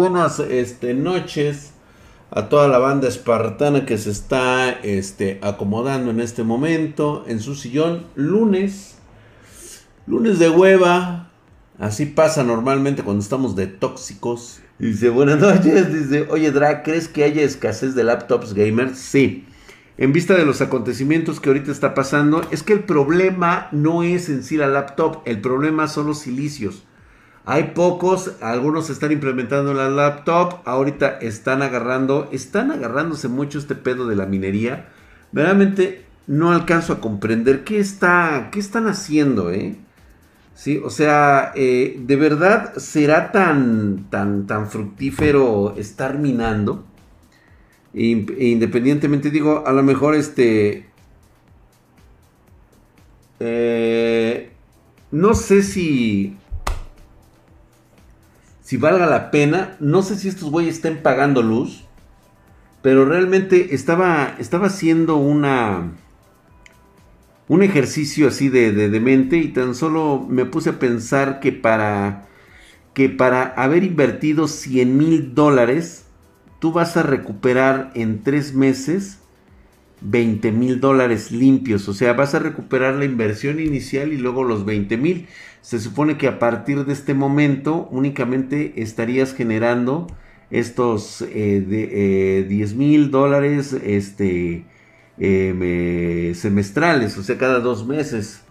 buenas este, noches a toda la banda espartana que se está este, acomodando en este momento en su sillón. Lunes, lunes de hueva. Así pasa normalmente cuando estamos de tóxicos. Dice, buenas noches. Dice, oye, Drag, ¿crees que haya escasez de laptops gamers? Sí. En vista de los acontecimientos que ahorita está pasando, es que el problema no es en sí la laptop, el problema son los silicios. Hay pocos, algunos están implementando en la laptop, ahorita están agarrando, están agarrándose mucho este pedo de la minería. Verdaderamente no alcanzo a comprender qué está, qué están haciendo, ¿eh? Sí, o sea, eh, de verdad será tan, tan, tan fructífero estar minando. independientemente, digo, a lo mejor este, eh, no sé si si valga la pena. No sé si estos güeyes estén pagando luz. Pero realmente estaba, estaba haciendo una... Un ejercicio así de, de, mente y tan solo me puse a pensar que para, que para haber invertido 100 mil dólares, tú vas a recuperar en tres meses 20 mil dólares limpios. O sea, vas a recuperar la inversión inicial y luego los 20 mil se supone que a partir de este momento únicamente estarías generando estos eh, de, 10 eh, mil dólares este, em, semestrales, o sea, cada dos meses.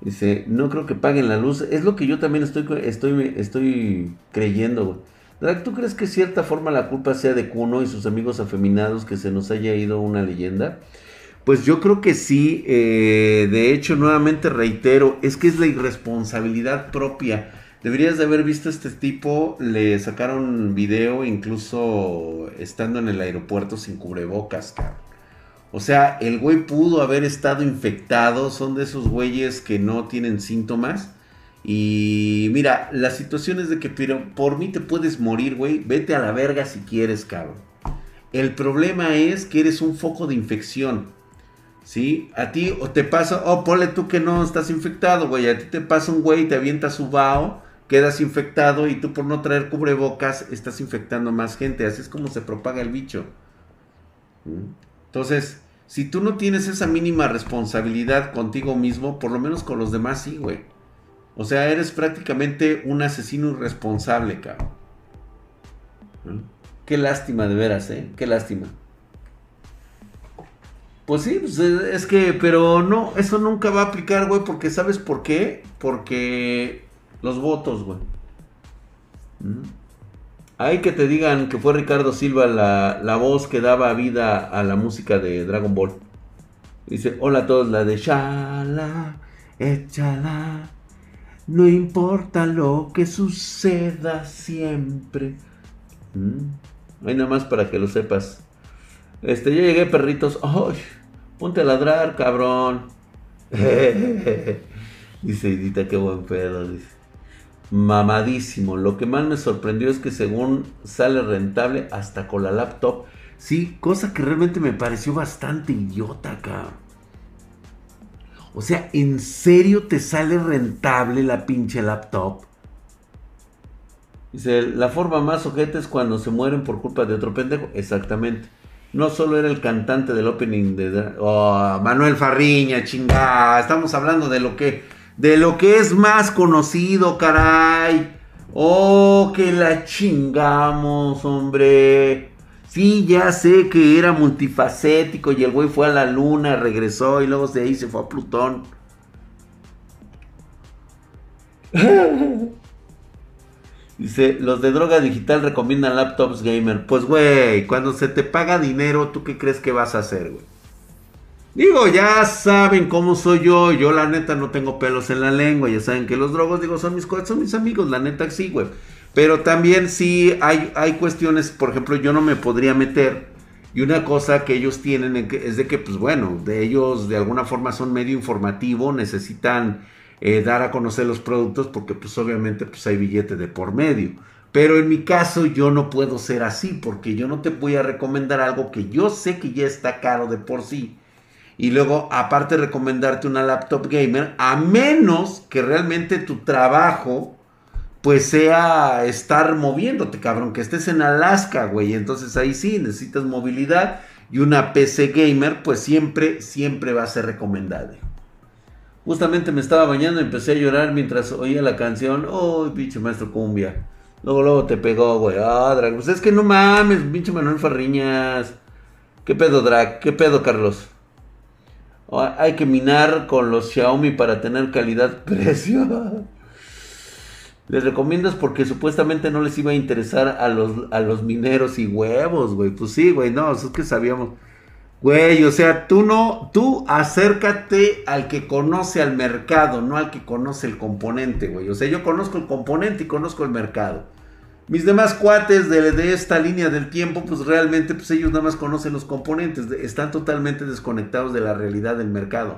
Dice, no creo que paguen la luz. Es lo que yo también estoy, estoy, estoy creyendo. ¿Tú crees que cierta forma la culpa sea de Kuno y sus amigos afeminados que se nos haya ido una leyenda? Pues yo creo que sí. Eh, de hecho, nuevamente reitero, es que es la irresponsabilidad propia. Deberías de haber visto a este tipo. Le sacaron video incluso estando en el aeropuerto sin cubrebocas, cabrón. O sea, el güey pudo haber estado infectado. Son de esos güeyes que no tienen síntomas. Y mira, la situación es de que pero por mí te puedes morir, güey. Vete a la verga si quieres, cabrón. El problema es que eres un foco de infección. ¿Sí? A ti o te pasa, oh, ponle tú que no estás infectado, güey. A ti te pasa un güey, te avienta su vaho, quedas infectado y tú por no traer cubrebocas estás infectando más gente. Así es como se propaga el bicho. ¿Mm? Entonces, si tú no tienes esa mínima responsabilidad contigo mismo, por lo menos con los demás sí, güey. O sea, eres prácticamente un asesino irresponsable, cabrón. ¿Mm? Qué lástima de veras, ¿eh? Qué lástima. Pues sí, pues es que, pero no, eso nunca va a aplicar, güey, porque ¿sabes por qué? Porque los votos, güey. ¿Mm? Hay que te digan que fue Ricardo Silva la, la, voz que daba vida a la música de Dragon Ball. Dice, hola a todos, la de Shala, échala. No importa lo que suceda siempre. ¿Mm? Hay nada más para que lo sepas. Este, ya llegué, perritos. ¡Ay! Ponte a ladrar, cabrón. dice Edita, qué buen pedo. Dice. Mamadísimo. Lo que más me sorprendió es que según sale rentable hasta con la laptop. Sí, cosa que realmente me pareció bastante idiota, cabrón. O sea, ¿en serio te sale rentable la pinche laptop? Dice, la forma más ojete es cuando se mueren por culpa de otro pendejo. Exactamente no solo era el cantante del opening de oh, Manuel Farriña, chingada. Estamos hablando de lo que de lo que es más conocido, caray. Oh, que la chingamos, hombre. Sí, ya sé que era multifacético y el güey fue a la luna, regresó y luego de ahí se fue a Plutón. Dice, los de droga digital recomiendan laptops gamer. Pues, güey, cuando se te paga dinero, ¿tú qué crees que vas a hacer, güey? Digo, ya saben cómo soy yo. Yo, la neta, no tengo pelos en la lengua. Ya saben que los drogos, digo, son mis, son mis amigos. La neta, sí, güey. Pero también sí hay, hay cuestiones, por ejemplo, yo no me podría meter. Y una cosa que ellos tienen es de que, pues bueno, de ellos de alguna forma son medio informativo, necesitan eh, dar a conocer los productos porque pues obviamente pues hay billete de por medio. Pero en mi caso yo no puedo ser así porque yo no te voy a recomendar algo que yo sé que ya está caro de por sí. Y luego aparte recomendarte una laptop gamer a menos que realmente tu trabajo pues sea estar moviéndote, cabrón, que estés en Alaska, güey. Entonces ahí sí necesitas movilidad y una PC gamer, pues siempre, siempre va a ser recomendable. Justamente me estaba bañando y empecé a llorar mientras oía la canción. Oh, pinche maestro cumbia. Luego, luego te pegó, güey. Ah, Drag. Pues es que no mames, pinche Manuel Farriñas. ¿Qué pedo, Drag? ¿Qué pedo, Carlos? hay que minar con los Xiaomi para tener calidad-precio. Les recomiendas porque supuestamente no les iba a interesar a los, a los mineros y huevos, güey. Pues sí, güey, no, es que sabíamos. Güey, o sea, tú no, tú acércate al que conoce al mercado, no al que conoce el componente, güey. O sea, yo conozco el componente y conozco el mercado. Mis demás cuates de, de, esta línea del tiempo, pues realmente, pues ellos nada más conocen los componentes, están totalmente desconectados de la realidad del mercado.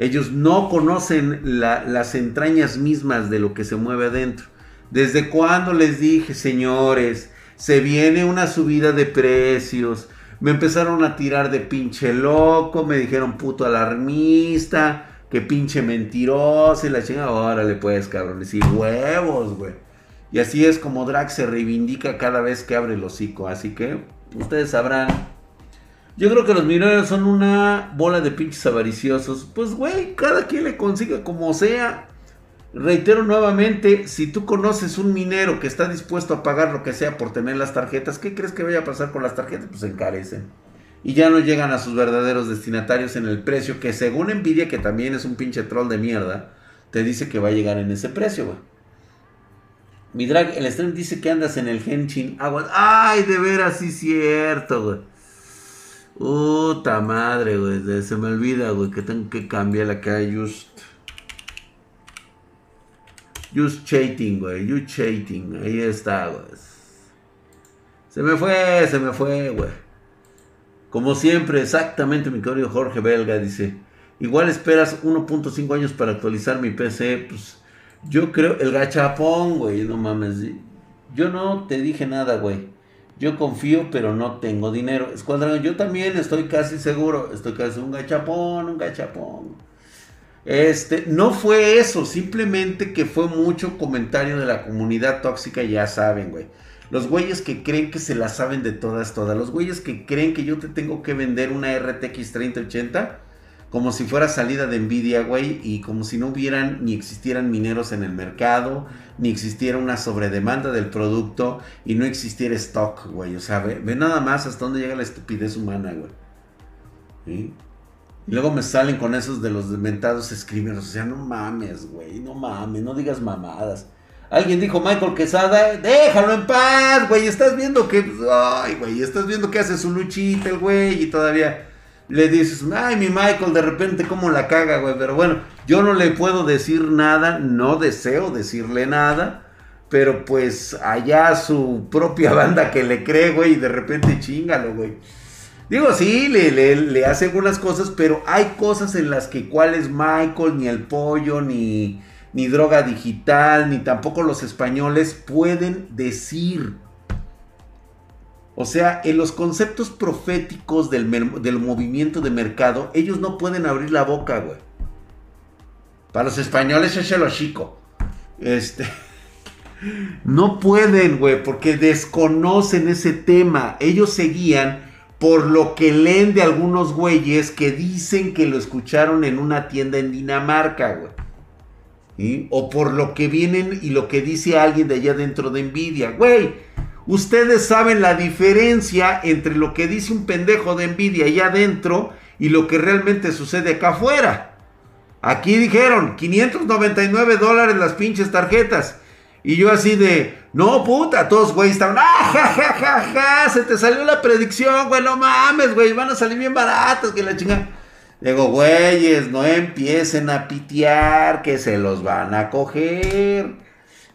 Ellos no conocen las entrañas mismas de lo que se mueve adentro. ¿Desde cuando les dije, señores, se viene una subida de precios? Me empezaron a tirar de pinche loco, me dijeron puto alarmista, que pinche mentiroso y la chingada. Órale pues, cabrones, y huevos, güey. Y así es como Drax se reivindica cada vez que abre el hocico. Así que ustedes sabrán yo creo que los mineros son una bola de pinches avariciosos. Pues, güey, cada quien le consigue como sea. Reitero nuevamente, si tú conoces un minero que está dispuesto a pagar lo que sea por tener las tarjetas, ¿qué crees que vaya a pasar con las tarjetas? Pues se encarecen. Y ya no llegan a sus verdaderos destinatarios en el precio que según Nvidia, que también es un pinche troll de mierda, te dice que va a llegar en ese precio, güey. Mi drag, el stream dice que andas en el Genshin Aguas. Ay, de veras, sí cierto, güey. Puta madre, güey. Se me olvida, güey, que tengo que cambiar acá just. Just chating, güey. Just chating. Ahí está, güey. Se me fue, se me fue, güey. Como siempre, exactamente, mi querido Jorge Belga dice. Igual esperas 1.5 años para actualizar mi PC. Pues yo creo, el gachapón, güey, no mames. Yo no te dije nada, güey. Yo confío, pero no tengo dinero. Escuadrón, yo también estoy casi seguro. Estoy casi un gachapón, un gachapón. Este, no fue eso, simplemente que fue mucho comentario de la comunidad tóxica, ya saben, güey. Los güeyes que creen que se la saben de todas, todas. Los güeyes que creen que yo te tengo que vender una RTX 3080 como si fuera salida de Nvidia, güey, y como si no hubieran ni existieran mineros en el mercado, ni existiera una sobredemanda del producto y no existiera stock, güey. O sea, ve, nada más hasta dónde llega la estupidez humana, güey. Y luego me salen con esos de los mentados screamers. O sea, no mames, güey, no mames, no digas mamadas. Alguien dijo Michael Quesada, déjalo en paz, güey. Estás viendo que, ay, güey, estás viendo que hace su luchita el güey y todavía le dices, ay, mi Michael, de repente cómo la caga, güey. Pero bueno, yo no le puedo decir nada, no deseo decirle nada. Pero pues allá su propia banda que le cree, güey, y de repente chingalo, güey. Digo, sí, le, le, hace algunas cosas, pero hay cosas en las que cuál es Michael, ni el pollo, ni, ni droga digital, ni tampoco los españoles pueden decir. O sea, en los conceptos proféticos del, movimiento de mercado, ellos no pueden abrir la boca, güey. Para los españoles es el chico. Este. No pueden, güey, porque desconocen ese tema. Ellos seguían por lo que leen de algunos güeyes que dicen que lo escucharon en una tienda en Dinamarca, güey. O por lo que vienen y lo que dice alguien de allá dentro de Nvidia. Güey, Ustedes saben la diferencia entre lo que dice un pendejo de envidia allá adentro y lo que realmente sucede acá afuera. Aquí dijeron 599 dólares las pinches tarjetas. Y yo así de, no puta, todos güey estaban, ah, ja, ja, ja, ja, se te salió la predicción, güey, no mames, güey, van a salir bien baratos, que la chingada. Digo, güeyes, no empiecen a pitear, que se los van a coger.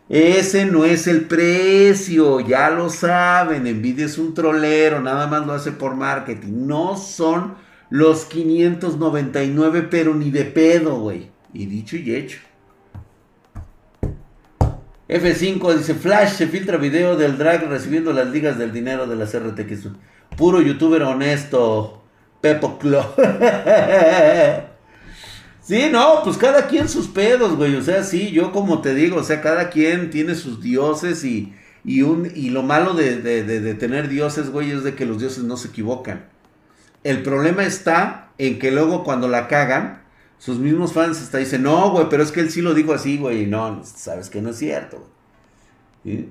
Ese no es el precio, ya lo saben. Nvidia es un trolero, nada más lo hace por marketing. No son los 599, pero ni de pedo, güey. Y dicho y hecho. F5 dice, Flash se filtra video del drag recibiendo las ligas del dinero de las RTX. Puro youtuber honesto. Pepo Clo. Sí, no, pues cada quien sus pedos, güey. O sea, sí, yo como te digo, o sea, cada quien tiene sus dioses y, y, un, y lo malo de, de, de, tener dioses, güey, es de que los dioses no se equivocan. El problema está en que luego cuando la cagan, sus mismos fans hasta dicen, no, güey, pero es que él sí lo dijo así, güey. Y no, sabes que no es cierto,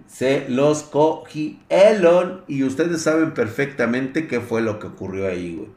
Se los cogieron y ustedes saben perfectamente qué fue lo que ocurrió ahí, güey.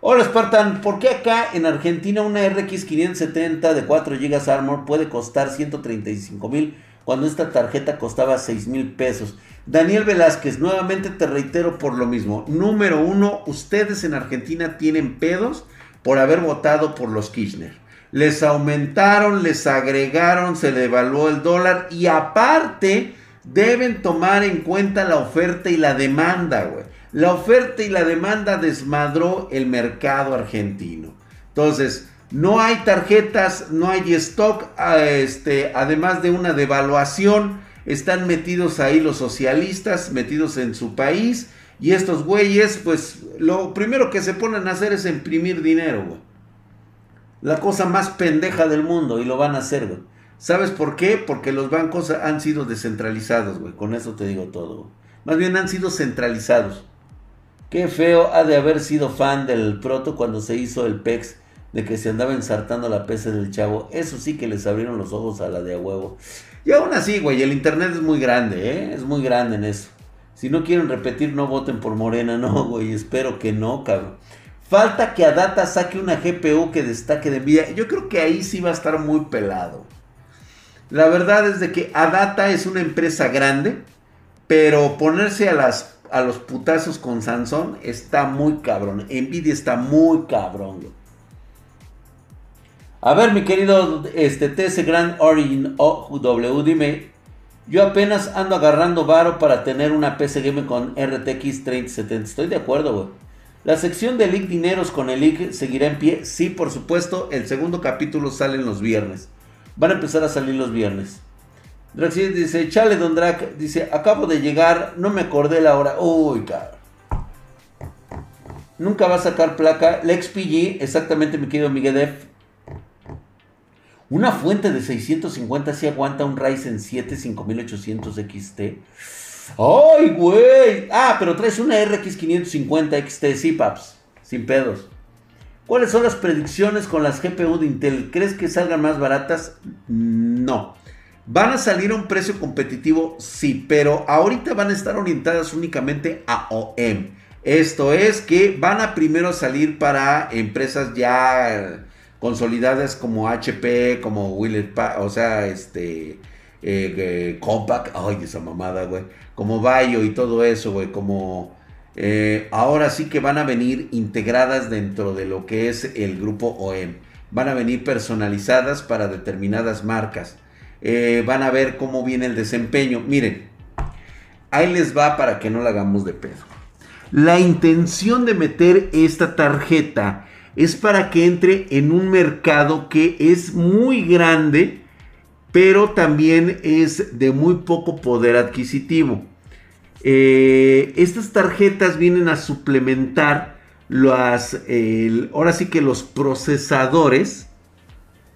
Hola Spartan, ¿por qué acá en Argentina una RX 570 de 4 GB Armor puede costar 135 mil cuando esta tarjeta costaba 6 mil pesos? Daniel Velázquez, nuevamente te reitero por lo mismo. Número uno, ustedes en Argentina tienen pedos por haber votado por los Kirchner. Les aumentaron, les agregaron, se devaluó el dólar y aparte deben tomar en cuenta la oferta y la demanda, güey. La oferta y la demanda desmadró el mercado argentino. Entonces, no hay tarjetas, no hay stock, ah, este, además de una devaluación, están metidos ahí los socialistas, metidos en su país, y estos güeyes, pues lo primero que se ponen a hacer es imprimir dinero, güey. La cosa más pendeja del mundo, y lo van a hacer, güey. ¿Sabes por qué? Porque los bancos han sido descentralizados, güey. Con eso te digo todo. Más bien han sido centralizados. Qué feo ha de haber sido fan del proto cuando se hizo el PEX de que se andaba ensartando la PC del chavo. Eso sí que les abrieron los ojos a la de a huevo. Y aún así, güey, el internet es muy grande, ¿eh? Es muy grande en eso. Si no quieren repetir, no voten por Morena, no, güey. Espero que no, cabrón. Falta que Adata saque una GPU que destaque de vida. Yo creo que ahí sí va a estar muy pelado. La verdad es de que Adata es una empresa grande, pero ponerse a las a los putazos con Sansón está muy cabrón. Nvidia está muy cabrón. A ver, mi querido este, TS Grand Origin OW, dime. Yo apenas ando agarrando varo para tener una PC Game con RTX 3070. Estoy de acuerdo, güey. La sección de League Dineros con el League seguirá en pie. Sí, por supuesto. El segundo capítulo sale en los viernes. Van a empezar a salir los viernes. Draxi dice, chale, Don Drac, dice, acabo de llegar, no me acordé la hora. Uy, cabrón. Nunca va a sacar placa. Lex PG, exactamente, mi querido Miguel Una fuente de 650 si aguanta un Ryzen 7 5800 XT. ¡Ay, güey! Ah, pero traes una RX 550 XT, sí, paps. Sin pedos. ¿Cuáles son las predicciones con las GPU de Intel? ¿Crees que salgan más baratas? No. ¿Van a salir a un precio competitivo? Sí, pero ahorita van a estar orientadas únicamente a OEM. Esto es que van a primero salir para empresas ya consolidadas como HP, como Willett, o sea, este, eh, eh, ay, esa mamada, güey, como Bayo y todo eso, güey, como... Eh, ahora sí que van a venir integradas dentro de lo que es el grupo OEM. Van a venir personalizadas para determinadas marcas. Eh, van a ver cómo viene el desempeño. Miren, ahí les va para que no la hagamos de pedo. La intención de meter esta tarjeta es para que entre en un mercado que es muy grande, pero también es de muy poco poder adquisitivo. Eh, estas tarjetas vienen a suplementar las, ahora sí que los procesadores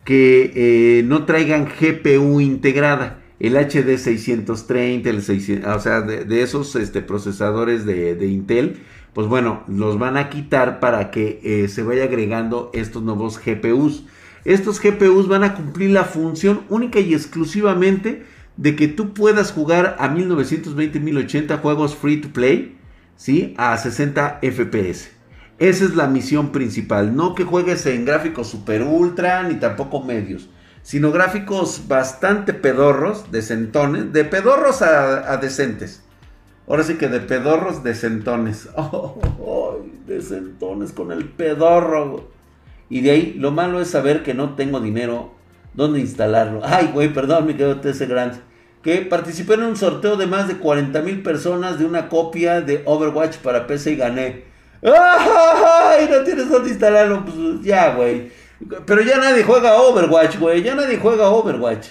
que eh, no traigan GPU integrada. El HD 630, el 600, o sea, de, esos este, procesadores de, Intel, pues bueno, los van a quitar para que eh, se vaya agregando estos nuevos GPUs. Estos GPUs van a cumplir la función única y exclusivamente de que tú puedas jugar a 1920-1080 juegos free to play, ¿sí? A 60 FPS. Esa es la misión principal. No que juegues en gráficos super ultra ni tampoco medios. Sino gráficos bastante pedorros, decentones. De pedorros a, decentes. Ahora sí que de pedorros decentones. Oh, decentones con el pedorro. Y de ahí lo malo es saber que no tengo dinero. ¿Dónde instalarlo? Ay, güey, perdón, me quedo TS Grant. Que participé en un sorteo de más de 40 mil personas de una copia de Overwatch para PC y gané. ¡Ay! No tienes dónde instalarlo. Pues ya, güey. Pero ya nadie juega Overwatch, güey. Ya nadie juega Overwatch.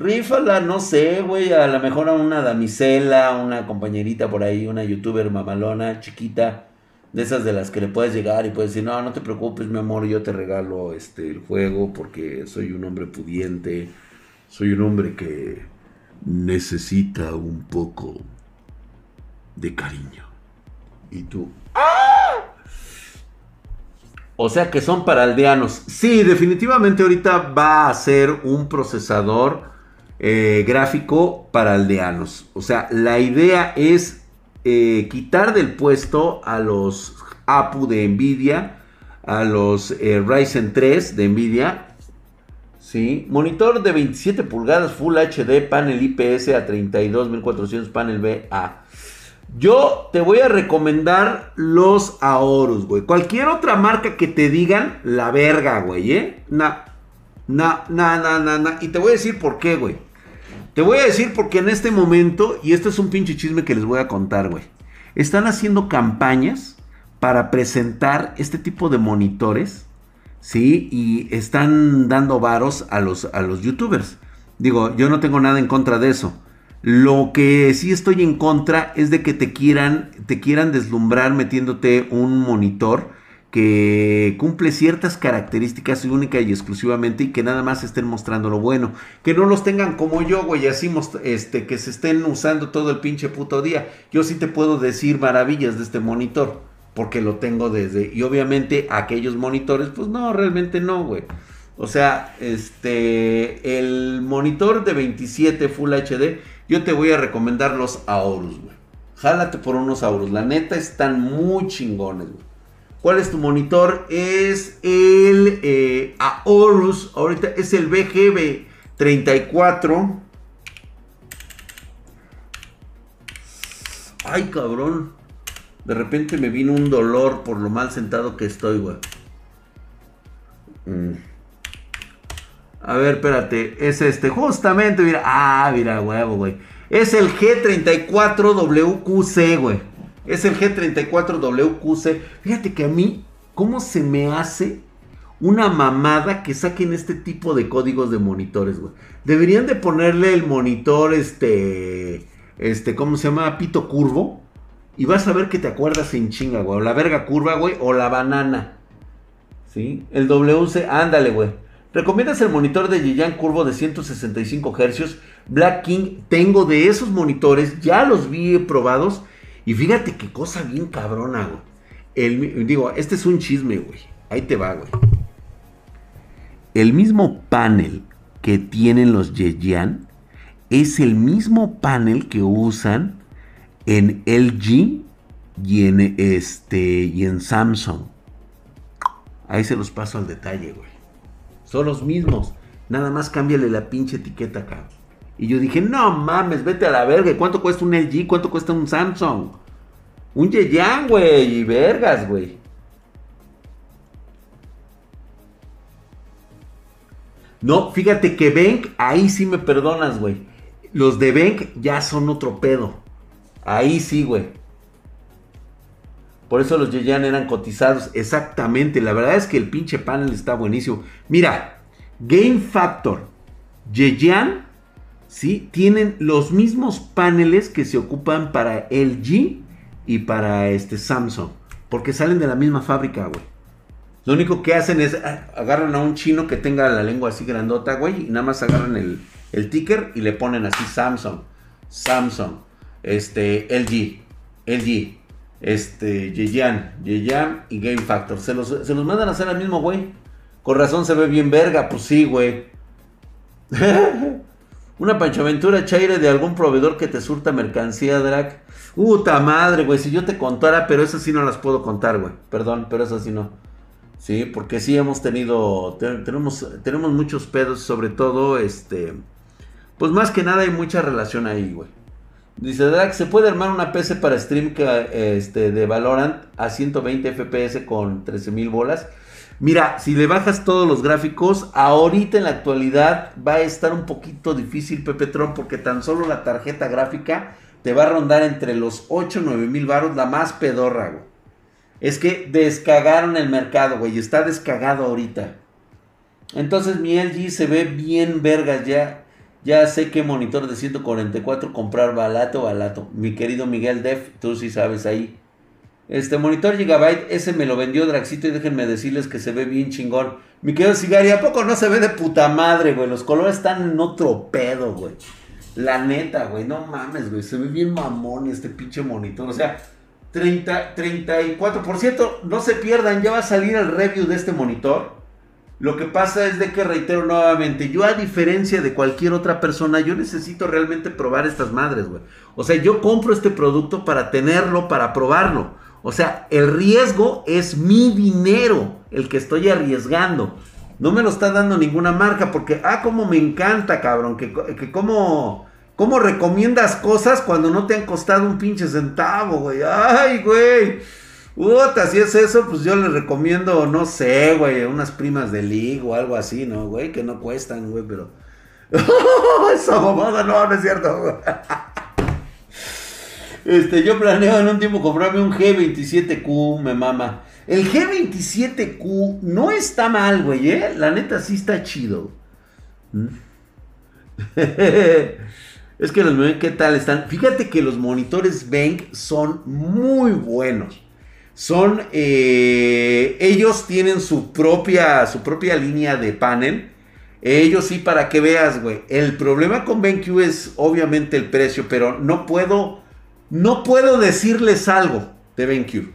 Rífala, no sé, güey. A lo mejor a una damisela, una compañerita por ahí, una youtuber mamalona, chiquita. De esas de las que le puedes llegar y puedes decir, no, no te preocupes, mi amor, yo te regalo este, el juego porque soy un hombre pudiente, soy un hombre que necesita un poco de cariño. Y tú, ¡ah! O sea que son para aldeanos. Sí, definitivamente ahorita va a ser un procesador eh, gráfico para aldeanos. O sea, la idea es eh, quitar del puesto a los APU de Nvidia, a los eh, Ryzen 3 de Nvidia. ¿sí? Monitor de 27 pulgadas Full HD, panel IPS a 32400, panel BA. Yo te voy a recomendar los Aorus, güey. Cualquier otra marca que te digan la verga, güey, ¿eh? Na, na, na, na, na, na. Y te voy a decir por qué, güey. Te voy a decir porque en este momento, y esto es un pinche chisme que les voy a contar, güey. Están haciendo campañas para presentar este tipo de monitores, ¿sí? Y están dando varos a los, a los youtubers. Digo, yo no tengo nada en contra de eso. Lo que sí estoy en contra es de que te quieran, te quieran deslumbrar metiéndote un monitor que cumple ciertas características única y exclusivamente y que nada más estén mostrando lo bueno. Que no los tengan como yo, güey, así este, que se estén usando todo el pinche puto día. Yo sí te puedo decir maravillas de este monitor, porque lo tengo desde... Y obviamente aquellos monitores, pues no, realmente no, güey. O sea, este, el monitor de 27 Full HD yo te voy a recomendar los Aorus, güey. Jálate por unos Aorus. La neta están muy chingones, güey. ¿Cuál es tu monitor? Es el eh, Aorus. Ahorita es el BGB34. Ay, cabrón. De repente me vino un dolor por lo mal sentado que estoy, güey. Mm. A ver, espérate. Es este. Justamente, mira. Ah, mira, huevo, güey. Es el G34WQC, güey. Es el G34WQC. Fíjate que a mí, ¿cómo se me hace una mamada que saquen este tipo de códigos de monitores, güey? Deberían de ponerle el monitor, este. Este, ¿cómo se llama? Pito curvo. Y vas a ver que te acuerdas en chinga, güey. O la verga curva, güey. O la banana. ¿Sí? El WC, ándale, güey. ¿Recomiendas el monitor de Yiyan curvo de 165 Hz? Black King, tengo de esos monitores, ya los vi probados. Y fíjate qué cosa bien cabrona, güey. El, digo, este es un chisme, güey. Ahí te va, güey. El mismo panel que tienen los Yeyan es el mismo panel que usan en LG y en, este, y en Samsung. Ahí se los paso al detalle, güey. Son los mismos. Nada más cámbiale la pinche etiqueta acá. Y yo dije, no mames, vete a la verga. ¿Cuánto cuesta un LG? ¿Cuánto cuesta un Samsung? Un Yeyan, güey. Y vergas, güey. No, fíjate que Bank, ahí sí me perdonas, güey. Los de Bank ya son otro pedo. Ahí sí, güey. Por eso los Yeyan eran cotizados. Exactamente. La verdad es que el pinche panel está buenísimo. Mira, Game Factor, Yeyan, ¿sí? Tienen los mismos paneles que se ocupan para LG y para este Samsung. Porque salen de la misma fábrica, güey. Lo único que hacen es ah, agarran a un chino que tenga la lengua así grandota, güey, y nada más agarran el, el ticker y le ponen así Samsung, Samsung, este, LG, LG, este, Yeyan, Yeyan y Game Factor. Se los, se los mandan a hacer al mismo güey. Con razón se ve bien verga, pues sí, güey. Una panchaventura chaire de algún proveedor que te surta mercancía, Drac. Puta madre, güey. Si yo te contara, pero esas sí no las puedo contar, güey. Perdón, pero esas sí no. Sí, porque sí hemos tenido. tenemos, tenemos muchos pedos, sobre todo, este. Pues más que nada hay mucha relación ahí, güey. Dice Drac, ¿se puede armar una PC para stream que, este, de Valorant a 120 FPS con 13.000 bolas? Mira, si le bajas todos los gráficos, ahorita en la actualidad va a estar un poquito difícil Pepe Tron porque tan solo la tarjeta gráfica te va a rondar entre los 8 o 9 mil baros, la más pedorra, güey. Es que descagaron el mercado, güey, está descagado ahorita. Entonces mi LG se ve bien vergas ya. Ya sé qué monitor de 144 comprar balato, balato. Mi querido Miguel Def, tú sí sabes ahí. Este monitor Gigabyte, ese me lo vendió Draxito y déjenme decirles que se ve bien chingón. Mi querido Cigari, ¿a poco no se ve de puta madre, güey? Los colores están en otro pedo, güey. La neta, güey, no mames, güey. Se ve bien mamón este pinche monitor. O sea, 30, 34%. No se pierdan, ya va a salir el review de este monitor. Lo que pasa es de que reitero nuevamente, yo a diferencia de cualquier otra persona, yo necesito realmente probar estas madres, güey. O sea, yo compro este producto para tenerlo, para probarlo. O sea, el riesgo es mi dinero, el que estoy arriesgando. No me lo está dando ninguna marca porque, ah, como me encanta, cabrón, que, que como, como recomiendas cosas cuando no te han costado un pinche centavo, güey. Ay, güey. Puta, si es eso, pues yo les recomiendo, no sé, güey, unas primas de League o algo así, ¿no, güey? Que no cuestan, güey, pero... Esa mamada no, no es cierto. este, yo planeo en un tiempo comprarme un G27Q, me mama. El G27Q no está mal, güey, ¿eh? La neta sí está chido. ¿Mm? es que los ¿qué tal están? Fíjate que los monitores Bank son muy buenos son, eh, ellos tienen su propia, su propia línea de panel. Ellos sí, para que veas, güey. El problema con BenQ es obviamente el precio, pero no puedo, no puedo decirles algo de BenQ.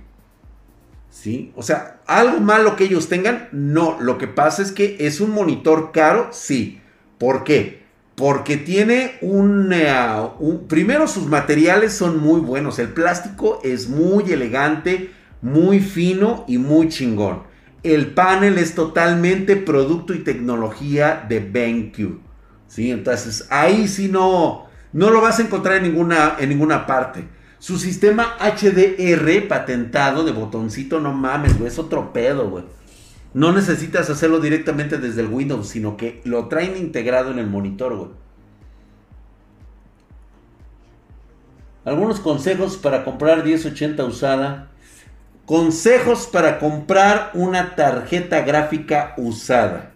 ¿Sí? O sea, algo malo que ellos tengan, no. Lo que pasa es que es un monitor caro, sí. ¿Por qué? Porque tiene un, eh, un, Primero, sus materiales son muy buenos. El plástico es muy elegante muy fino y muy chingón. El panel es totalmente producto y tecnología de BenQ. ¿sí? Entonces ahí sí no, no lo vas a encontrar en ninguna, en ninguna parte. Su sistema HDR patentado de botoncito, no mames, güey, es otro pedo, güey. No necesitas hacerlo directamente desde el Windows, sino que lo traen integrado en el monitor, güey. Algunos consejos para comprar 1080 usada. Consejos para comprar una tarjeta gráfica usada.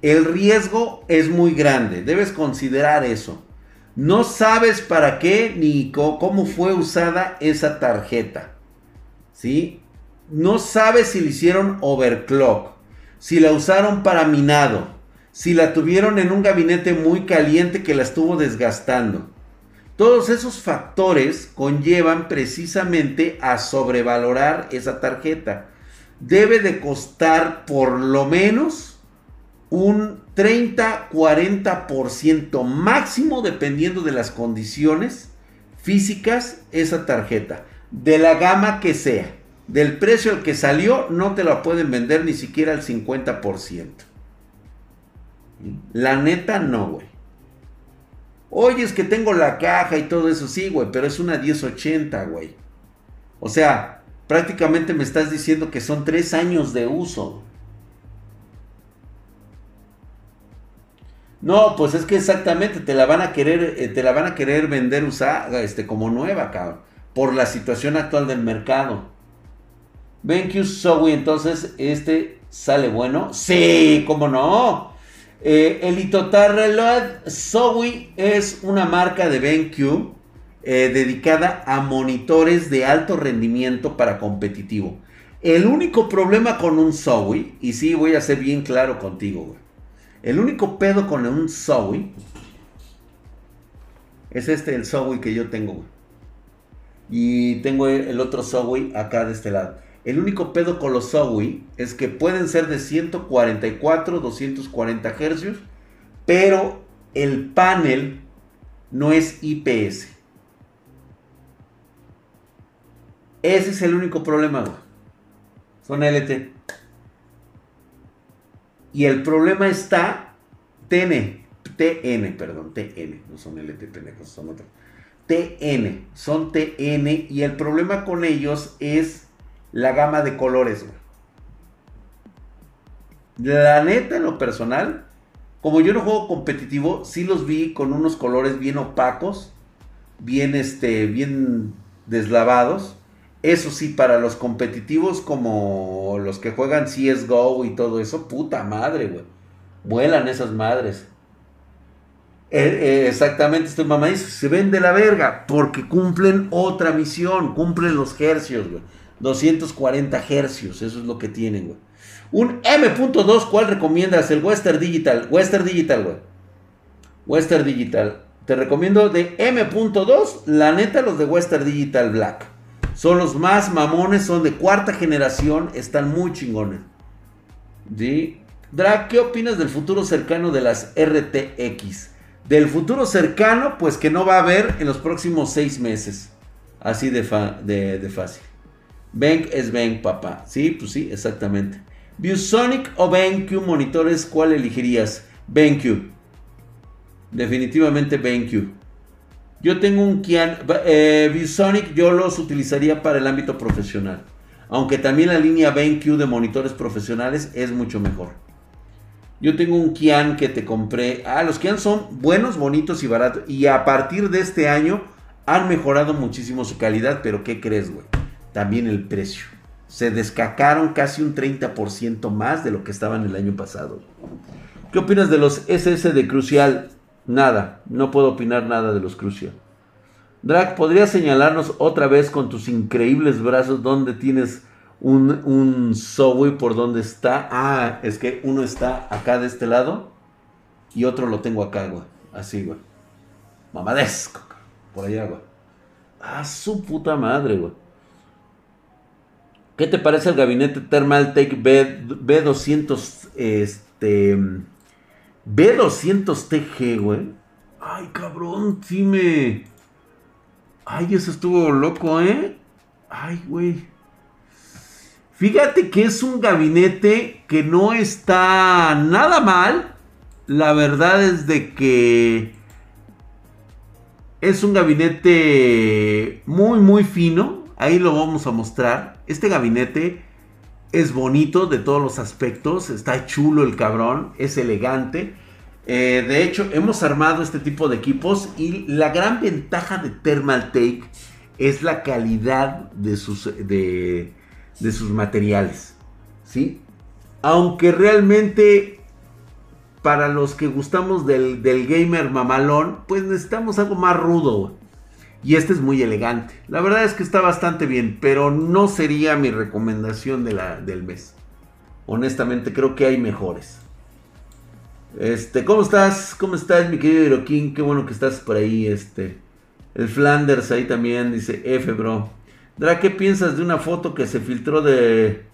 El riesgo es muy grande, debes considerar eso. No sabes para qué ni cómo fue usada esa tarjeta. ¿Sí? No sabes si le hicieron overclock, si la usaron para minado, si la tuvieron en un gabinete muy caliente que la estuvo desgastando. Todos esos factores conllevan precisamente a sobrevalorar esa tarjeta. Debe de costar por lo menos un 30-40% máximo dependiendo de las condiciones físicas esa tarjeta. De la gama que sea. Del precio al que salió no te la pueden vender ni siquiera al 50%. La neta no, güey. Oye, es que tengo la caja y todo eso, sí, güey, pero es una 1080, güey. O sea, prácticamente me estás diciendo que son tres años de uso. No, pues es que exactamente te la van a querer, eh, te la van a querer vender usada, este, como nueva, cabrón. Por la situación actual del mercado. BenQ Zoe, entonces, este sale bueno. Sí, cómo no. Eh, el Itotar Reload Zoe es una marca de BenQ eh, dedicada a monitores de alto rendimiento para competitivo. El único problema con un Zoe, y sí voy a ser bien claro contigo, El único pedo con un Zoe es este, el Zoe que yo tengo, Y tengo el otro Zoe acá de este lado. El único pedo con los Zowie es que pueden ser de 144, 240 Hz, pero el panel no es IPS. Ese es el único problema, Son LT. Y el problema está TN, TN, perdón, TN, no son LT, son otros. TN, son TN y el problema con ellos es la gama de colores, La neta, en lo personal, como yo no juego competitivo, sí los vi con unos colores bien opacos, bien, este, bien deslavados. Eso sí, para los competitivos como los que juegan CSGO y todo eso, puta madre, güey. Vuelan esas madres. Eh, eh, exactamente, estoy mamá se ven de la verga porque cumplen otra misión, cumplen los hercios, güey. 240 hercios, eso es lo que tienen, güey. Un M.2, ¿cuál recomiendas? El Western Digital. Western Digital, güey. Western Digital. Te recomiendo de M.2, la neta, los de Western Digital Black. Son los más mamones, son de cuarta generación, están muy chingones. ¿Sí? ¿qué opinas del futuro cercano de las RTX? Del futuro cercano, pues que no va a haber en los próximos seis meses. Así de, de, fácil. Bank es Bank, papá. Sí, pues sí, exactamente. ViewSonic o BenQ monitores, ¿cuál elegirías? BenQ. Definitivamente BenQ. Yo tengo un Kian, eh, yo los utilizaría para el ámbito profesional. Aunque también la línea BenQ de monitores profesionales es mucho mejor. Yo tengo un Kian que te compré. Ah, los Kian son buenos, bonitos y baratos. Y a partir de este año han mejorado muchísimo su calidad. Pero ¿qué crees, güey? También el precio se descacaron casi un 30% más de lo que estaban el año pasado. ¿Qué opinas de los SS de Crucial? Nada, no puedo opinar nada de los Crucial. Drag, ¿podrías señalarnos otra vez con tus increíbles brazos dónde tienes un, un Subway por dónde está? Ah, es que uno está acá de este lado y otro lo tengo acá, güey. Así, güey. Mamadesco, por allá, güey. Ah, su puta madre, güey. ¿Qué te parece el gabinete Thermaltake B, B200, este, B200TG, güey? Ay, cabrón, sí me... Ay, eso estuvo loco, ¿eh? Ay, güey. Fíjate que es un gabinete que no está nada mal. La verdad es de que es un gabinete muy, muy fino. Ahí lo vamos a mostrar. Este gabinete es bonito de todos los aspectos. Está chulo el cabrón. Es elegante. Eh, de hecho, hemos armado este tipo de equipos. Y la gran ventaja de Thermaltake es la calidad de sus, de, sus materiales. ¿Sí? Aunque realmente para los que gustamos del, del, gamer mamalón, pues necesitamos algo más rudo. Y este es muy elegante. La verdad es que está bastante bien, pero no sería mi recomendación de la, del mes. Honestamente, creo que hay mejores. Este, ¿cómo estás? ¿Cómo estás, mi querido Hirokin? Qué bueno que estás por ahí, este. El Flanders ahí también dice F, bro. Dra, ¿qué piensas de una foto que se filtró de...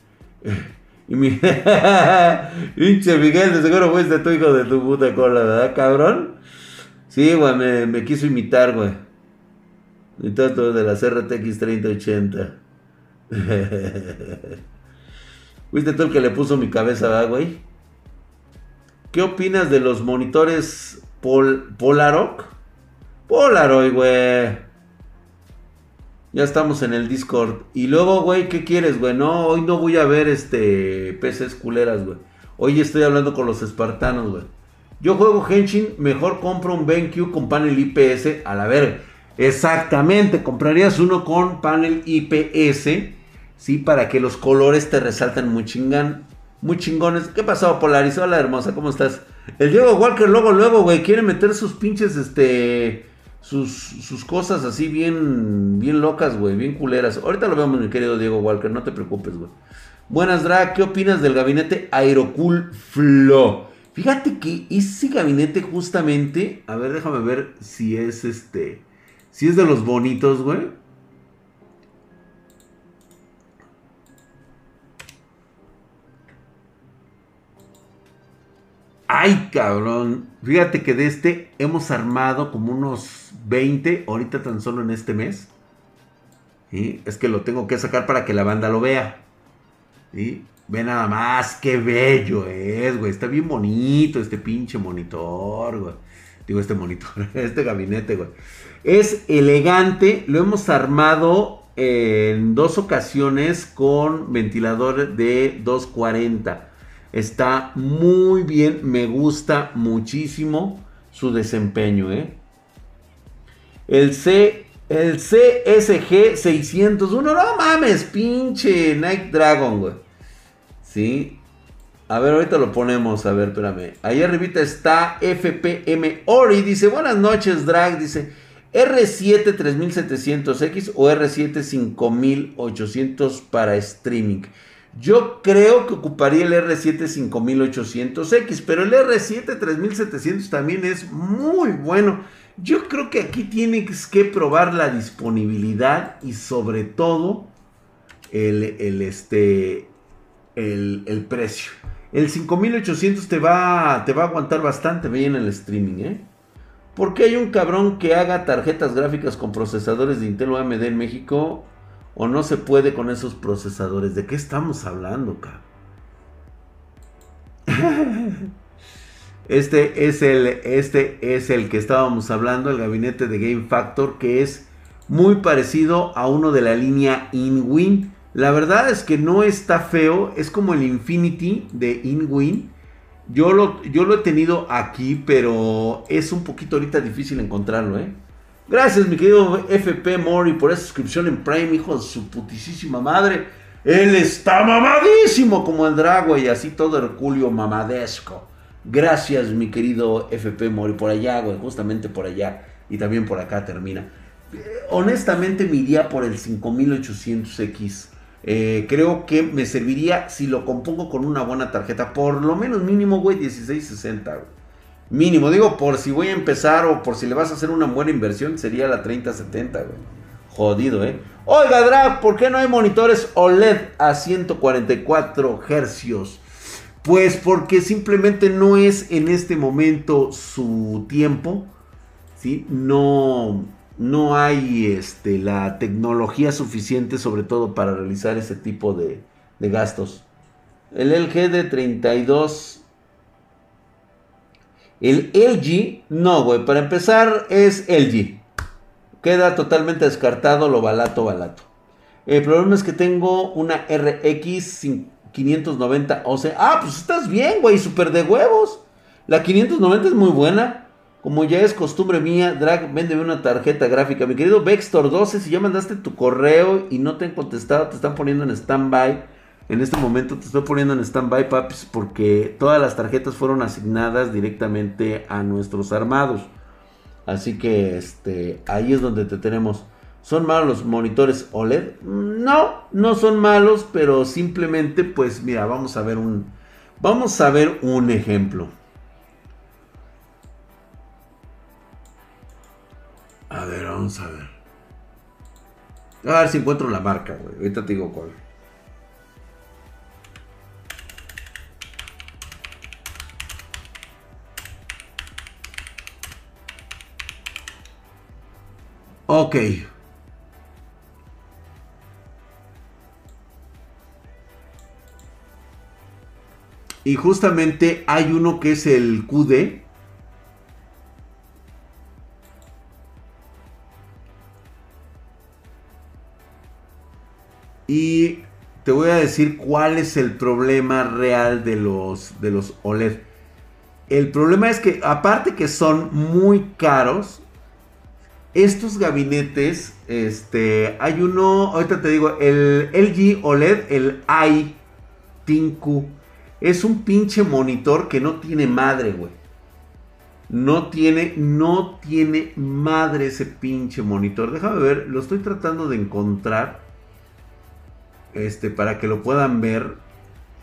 y mi... Miguel, de seguro fuiste tu hijo de tu puta cola, ¿verdad, cabrón? Sí, güey, me quiso imitar, güey. Y todo de las RTX 3080. ¿Viste tú el que le puso mi cabeza, güey? ¿Qué opinas de los monitores Pol Polaroid? Polaroid, güey. Ya estamos en el Discord. Y luego, güey, ¿qué quieres, güey? No, hoy no voy a ver este PCs culeras, güey. Hoy estoy hablando con los espartanos, güey. Yo juego Henshin, mejor compro un BenQ con panel IPS a la verga. Exactamente, comprarías uno con panel IPS, ¿sí? Para que los colores te resalten muy chingan, muy chingones. ¿Qué pasó, Polaris? Hola, hermosa, ¿cómo estás? El Diego Walker luego, luego, güey, quiere meter sus pinches, este, sus, sus cosas así bien, bien locas, güey, bien culeras. Ahorita lo vemos, mi querido Diego Walker, no te preocupes, güey. Buenas, Drag, ¿qué opinas del gabinete Aerocool Flow? Fíjate que ese gabinete justamente, a ver, déjame ver si es este... Si es de los bonitos, güey. Ay, cabrón. Fíjate que de este hemos armado como unos 20, ahorita tan solo en este mes. ¿Sí? Es que lo tengo que sacar para que la banda lo vea. ¿Sí? Ve nada más, qué bello es, güey. Está bien bonito este pinche monitor, güey. Digo, este monitor, este gabinete, güey. Es elegante, lo hemos armado en dos ocasiones con ventilador de 240. Está muy bien, me gusta muchísimo su desempeño. ¿eh? El, C, el CSG 601, no mames, pinche Night Dragon, güey. Sí. A ver, ahorita lo ponemos, a ver, espérame. Ahí arribita está FPM Ori, dice, buenas noches, Drag, dice. R7 3700X o R7 5800 para streaming. Yo creo que ocuparía el R7 5800X, pero el R7 3700 también es muy bueno. Yo creo que aquí tienes que probar la disponibilidad y sobre todo el, este, el, precio. El 5800 te va, te va a aguantar bastante bien el streaming, ¿eh? Porque hay un cabrón que haga tarjetas gráficas con procesadores de Intel o AMD en México o no se puede con esos procesadores. ¿De qué estamos hablando, cabrón? Este es el este es el que estábamos hablando, el gabinete de Game Factor que es muy parecido a uno de la línea InWin. La verdad es que no está feo, es como el Infinity de InWin. Yo lo, yo lo he tenido aquí, pero es un poquito ahorita difícil encontrarlo, ¿eh? Gracias, mi querido FP Mori, por esa suscripción en Prime, hijo de su putísima madre. Él está mamadísimo como el Drago y así todo Herculio mamadesco. Gracias, mi querido FP Mori, por allá, güey, justamente por allá. Y también por acá termina. Eh, honestamente, me iría por el 5800X. Eh, creo que me serviría si lo compongo con una buena tarjeta. Por lo menos mínimo, güey, 1660, güey. Mínimo, digo, por si voy a empezar o por si le vas a hacer una buena inversión, sería la 3070, güey. Jodido, ¿eh? Oiga, Drag, ¿por qué no hay monitores OLED a 144 Hz? Pues porque simplemente no es en este momento su tiempo, ¿sí? No, no hay este, la tecnología suficiente, sobre todo para realizar ese tipo de, de gastos. El LG de 32 el LG, no, güey. Para empezar, es LG. Queda totalmente descartado lo balato, balato. El problema es que tengo una RX 590 o sea, Ah, pues estás bien, güey. Super de huevos. La 590 es muy buena. Como ya es costumbre mía, Drag, véndeme una tarjeta gráfica. Mi querido Vextor 12, si ya mandaste tu correo y no te han contestado, te están poniendo en stand-by. En este momento te estoy poniendo en stand-by, papis, porque todas las tarjetas fueron asignadas directamente a nuestros armados. Así que este, ahí es donde te tenemos. ¿Son malos los monitores OLED? No, no son malos, pero simplemente, pues mira, vamos a ver un, vamos a ver un ejemplo. A ver, vamos a ver. A ver si encuentro la marca, güey. Ahorita te digo cuál. Ok. Y justamente hay uno que es el QD. Te voy a decir cuál es el problema real de los, de los OLED. El problema es que aparte que son muy caros, estos gabinetes, este, hay uno, ahorita te digo, el LG OLED, el i 5 es un pinche monitor que no tiene madre, güey. No tiene, no tiene madre ese pinche monitor. Déjame ver, lo estoy tratando de encontrar. Este, para que lo puedan ver.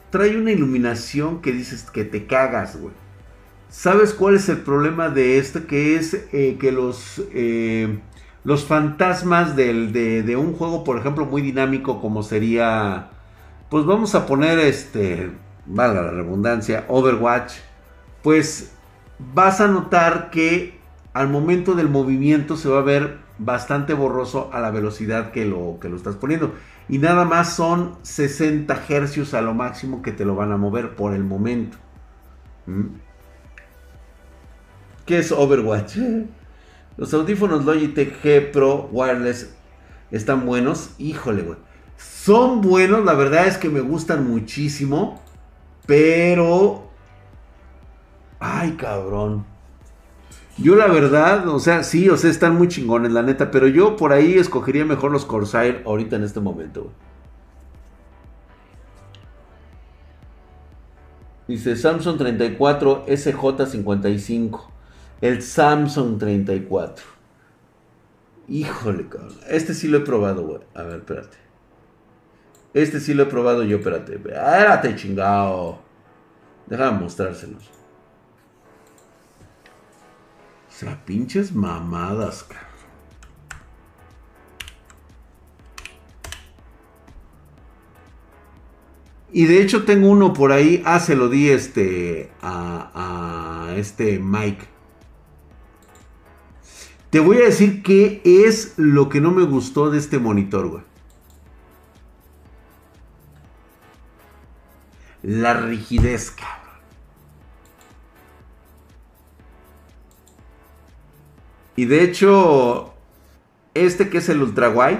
Trae una iluminación que dices que te cagas, güey. ¿Sabes cuál es el problema de esto? Que es eh, que los, eh, los fantasmas de, un juego, por ejemplo, muy dinámico como sería, pues vamos a poner este, valga la redundancia, Overwatch, pues vas a notar que al momento del movimiento se va a ver bastante borroso a la velocidad que lo, que lo estás poniendo. Y nada más son 60 hercios a lo máximo que te lo van a mover por el momento. ¿Mm? ¿Qué es Overwatch? Los audífonos Logitech G Pro Wireless están buenos. Híjole, güey. Son buenos, la verdad es que me gustan muchísimo. Pero... Ay, cabrón. Yo la verdad, o sea, sí, o sea, están muy chingones, la neta. Pero yo por ahí escogería mejor los Corsair ahorita en este momento. Dice Samsung 34 SJ55 el Samsung 34. Híjole, cabrón. Este sí lo he probado, güey. A ver, espérate. Este sí lo he probado yo, espérate. Espérate, chingado. Déjame mostrárselos. Sea, pinches mamadas, cabrón. Y de hecho tengo uno por ahí. Ah, se lo di este a, este Mike. Te voy a decir qué es lo que no me gustó de este monitor, güey. La rigidez, cabrón. Y de hecho, este que es el ultra wide.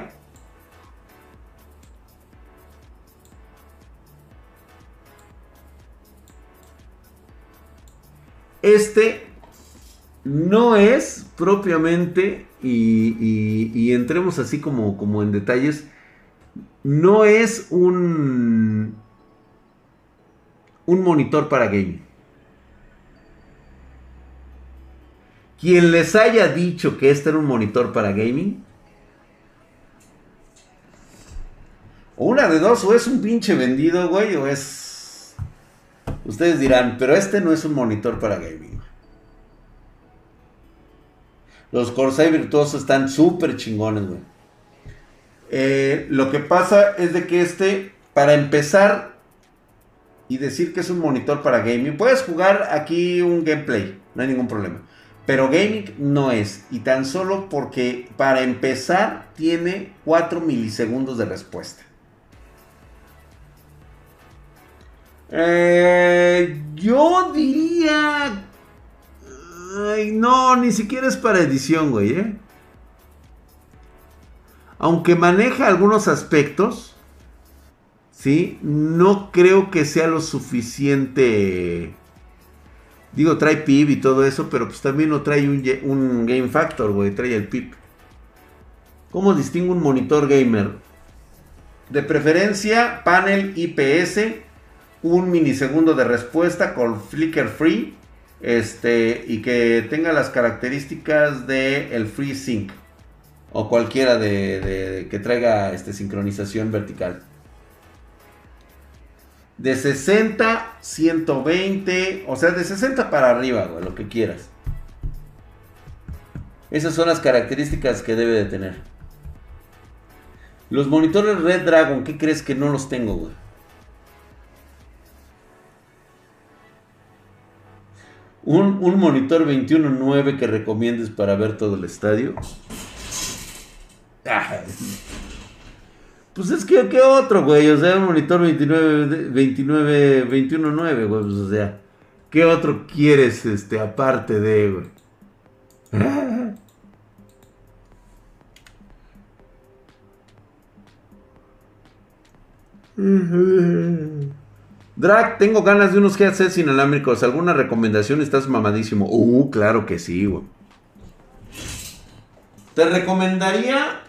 Este no es propiamente, y, entremos así como, como en detalles, no es un, un monitor para gaming. Quien les haya dicho que este era un monitor para gaming, o una de dos, o es un pinche vendido, güey, o es... Ustedes dirán, pero este no es un monitor para gaming. Los Corsair virtuosos están súper chingones, güey. Eh, lo que pasa es de que este, para empezar y decir que es un monitor para gaming, puedes jugar aquí un gameplay, no hay ningún problema. Pero gaming no es. Y tan solo porque para empezar tiene 4 milisegundos de respuesta. Eh, yo diría Ay, no, ni siquiera es para edición, güey, ¿eh? Aunque maneja algunos aspectos, ¿sí? No creo que sea lo suficiente. Digo, trae PIB y todo eso, pero pues también no trae un, Game Factor, güey, trae el PIB. ¿Cómo distingo un monitor gamer? De preferencia, panel IPS, un minisegundo de respuesta con flicker free este, y que tenga las características de el FreeSync o cualquiera de, que traiga este, sincronización vertical. De 60, 120, o sea, de 60 para arriba, lo que quieras. Esas son las características que debe de tener. Los monitores Red Dragon, ¿qué crees que no los tengo, güey? Un, un monitor 21.9 que recomiendes para ver todo el estadio. Ah. Pues es que, ¿qué otro, güey? O sea, un monitor 29, 29, 21.9, güey. Pues, o sea, ¿qué otro quieres, este, aparte de, güey? Drag, tengo ganas de unos headsets inalámbricos. ¿Alguna recomendación? Estás mamadísimo. Uh, claro que sí, güey. Te recomendaría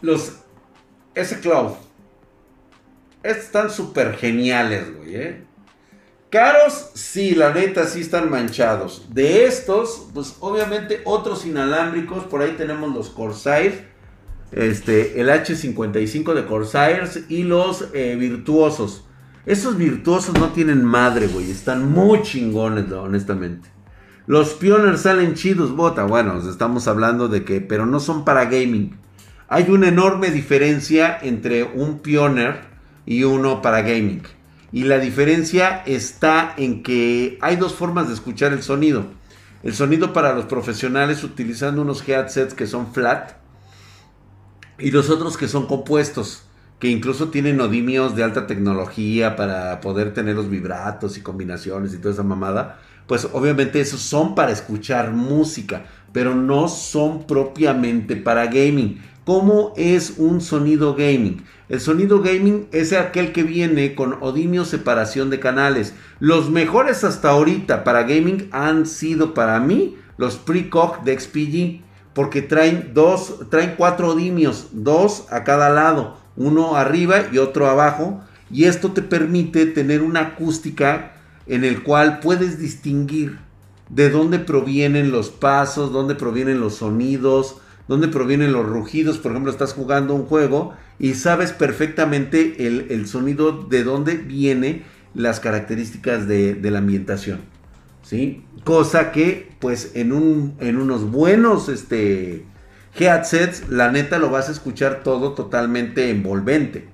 los S-Cloud. Estos están súper geniales, güey, ¿eh? Caros, sí, la neta, sí están manchados. De estos, pues obviamente otros inalámbricos. Por ahí tenemos los Corsair. Este, el H55 de Corsair y los eh, virtuosos. Esos virtuosos no tienen madre, güey. Están muy chingones, honestamente. Los Pioneers salen chidos, bota. Bueno, estamos hablando de que, pero no son para gaming. Hay una enorme diferencia entre un Pioneer y uno para gaming. Y la diferencia está en que hay dos formas de escuchar el sonido. El sonido para los profesionales utilizando unos headsets que son flat y los otros que son compuestos que incluso tienen odimios de alta tecnología para poder tener los vibratos y combinaciones y toda esa mamada, pues obviamente esos son para escuchar música, pero no son propiamente para gaming. ¿Cómo es un sonido gaming? El sonido gaming es aquel que viene con odimio separación de canales. Los mejores hasta ahorita para gaming han sido para mí los Precoq de XPG, porque traen dos, traen cuatro odimios, dos a cada lado uno arriba y otro abajo, y esto te permite tener una acústica en el cual puedes distinguir de dónde provienen los pasos, dónde provienen los sonidos, dónde provienen los rugidos. Por ejemplo, estás jugando un juego y sabes perfectamente el, sonido de dónde viene las características de, la ambientación. ¿Sí? Cosa que, pues, en, un, en unos buenos este, headsets, la neta lo vas a escuchar todo totalmente envolvente.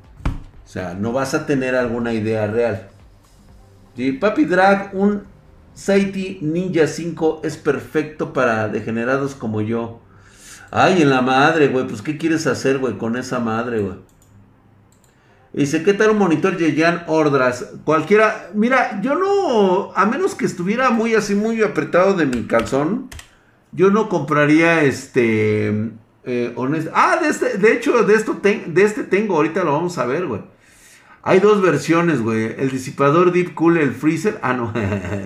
O sea, no vas a tener alguna idea real. ¿Sí? Papi Drag, un Saiti Ninja 5 es perfecto para degenerados como yo. Ay, en la madre, güey. Pues, ¿qué quieres hacer, güey, con esa madre, güey? Dice, ¿qué tal un monitor Yeyan Ordras? Cualquiera. Mira, yo no. A menos que estuviera muy así, muy apretado de mi calzón. Yo no compraría este. Eh, ah, de, este, de hecho, de, esto de este tengo. Ahorita lo vamos a ver, güey. Hay dos versiones, güey. El disipador Deep Cool, el Freezer. Ah, no.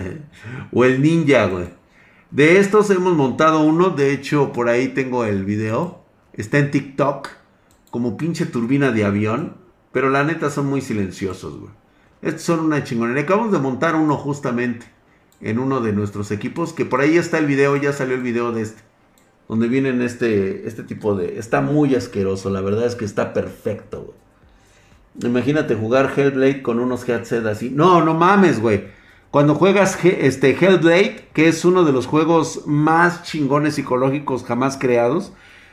o el Ninja, güey. De estos hemos montado uno. De hecho, por ahí tengo el video. Está en TikTok. Como pinche turbina de avión. Pero la neta son muy silenciosos, güey. Estos son una chingonería. Acabamos de montar uno justamente. En uno de nuestros equipos. Que por ahí está el video. Ya salió el video de este. Donde vienen este, este tipo de... Está muy asqueroso. La verdad es que está perfecto, güey. Imagínate jugar Hellblade con unos headset así. No, no mames, güey. Cuando juegas este Hellblade, que es uno de los juegos más chingones psicológicos jamás creados,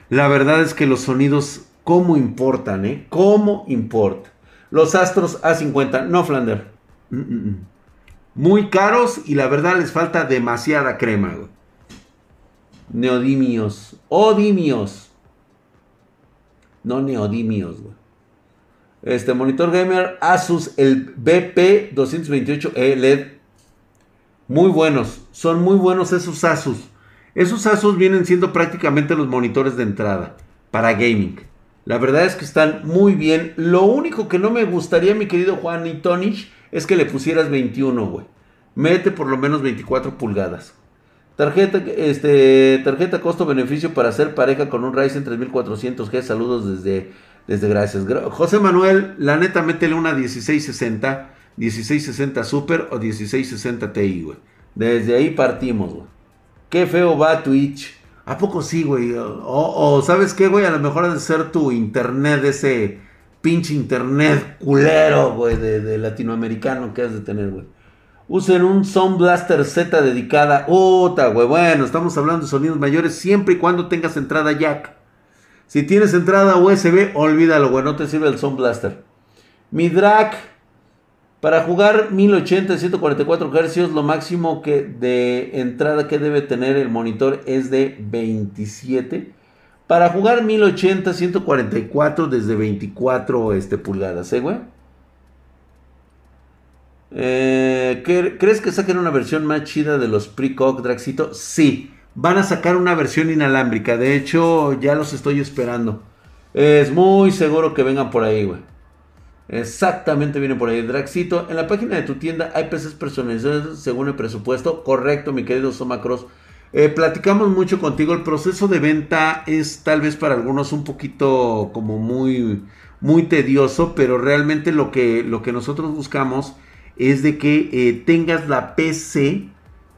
la verdad es que los sonidos, ¿cómo importan, eh? ¿Cómo importa? Los Astros A50, no Flander. Mm, mm, mm. Muy caros y la verdad les falta demasiada crema, güey. Neodimios. Odimios. No neodimios, güey. Este monitor gamer Asus, el BP228E LED. Muy buenos. Son muy buenos esos Asus. Esos Asus vienen siendo prácticamente los monitores de entrada para gaming. La verdad es que están muy bien. Lo único que no me gustaría, mi querido Juan y Tonish, es que le pusieras 21, güey. Mete por lo menos 24 pulgadas. Tarjeta, este, tarjeta costo-beneficio para hacer pareja con un Ryzen 3400G. Saludos desde desde gracias. José Manuel, la neta, métele una 1660, 1660 Super o 1660 Ti, güey. Desde ahí partimos, güey. Qué feo va Twitch. ¿A poco sí, güey? O, ¿sabes qué, güey? A lo mejor ha de ser tu internet, ese pinche internet culero, güey, de, latinoamericano que has de tener, güey. Usen un Sound Blaster Z dedicada. Puta, güey. Bueno, estamos hablando de sonidos mayores siempre y cuando tengas entrada jack. Si tienes entrada USB, olvídalo, güey, no te sirve el Sound Blaster. Mi drag, para jugar 1080 144 Hz, lo máximo que de entrada que debe tener el monitor es de 27. Para jugar 1080 144 desde 24 este, pulgadas, ¿eh, güey? Eh, ¿Crees que saquen una versión más chida de los Precock Draxito? Sí. Van a sacar una versión inalámbrica. De hecho, ya los estoy esperando. Es muy seguro que vengan por ahí, güey. Exactamente viene por ahí. Draxito, en la página de tu tienda hay PCs personalizados según el presupuesto. Correcto, mi querido Soma Cross. Eh, platicamos mucho contigo. El proceso de venta es tal vez para algunos un poquito como muy, muy tedioso, pero realmente lo que, lo que nosotros buscamos es de que eh, tengas la PC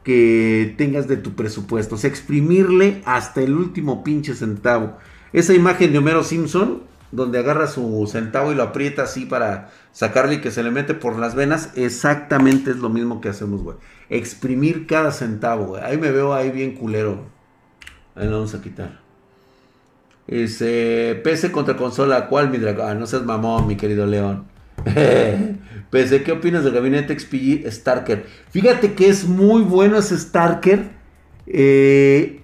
que tengas de tu presupuesto. O sea, exprimirle hasta el último pinche centavo. Esa imagen de Homero Simpson, donde agarra su centavo y lo aprieta así para sacarle y que se le mete por las venas, exactamente es lo mismo que hacemos, güey. Exprimir cada centavo, güey. Ahí me veo ahí bien culero. Ahí lo vamos a quitar. Ese PC contra consola, ¿cuál mi dragón? Ah, no seas mamón, mi querido León. Pese, ¿qué opinas del gabinete XPG Starker? Fíjate que es muy bueno ese Starker. Eh,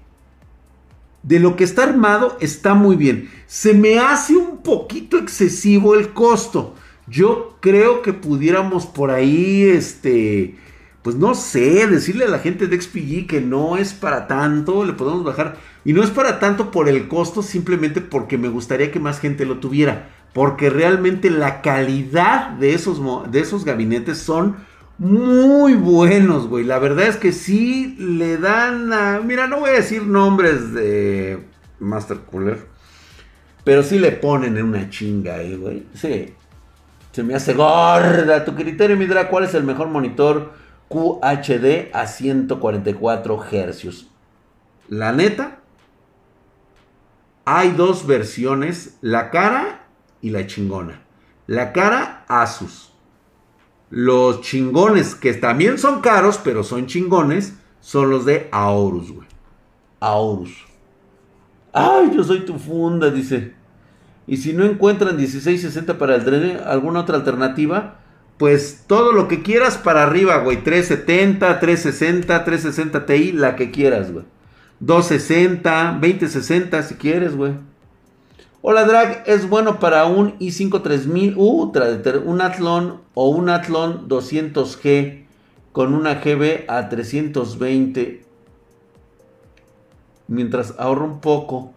de lo que está armado está muy bien. Se me hace un poquito excesivo el costo. Yo creo que pudiéramos por ahí, este, pues no sé, decirle a la gente de XPG que no es para tanto, le podemos bajar. Y no es para tanto por el costo, simplemente porque me gustaría que más gente lo tuviera. Porque realmente la calidad de esos, de esos gabinetes son muy buenos, güey. La verdad es que sí le dan a... Mira, no voy a decir nombres de Master Cooler. Pero sí le ponen en una chinga ahí, güey. Sí. Se me hace gorda. Tu criterio, Midra, ¿cuál es el mejor monitor QHD a 144 Hz? La neta, hay dos versiones, la cara y la chingona. La cara Asus. Los chingones, que también son caros, pero son chingones, son los de Aorus, güey. Aorus. Ay, yo soy tu funda, dice. Y si no encuentran 1660 para el drene, alguna otra alternativa, pues todo lo que quieras para arriba, güey. 370, 360, 360 Ti, la que quieras, güey. 260, 2060 si quieres, güey. Hola Drag, es bueno para un i5 3000, uh, un Athlon o un Athlon 200G con una GB a 320 mientras ahorro un poco.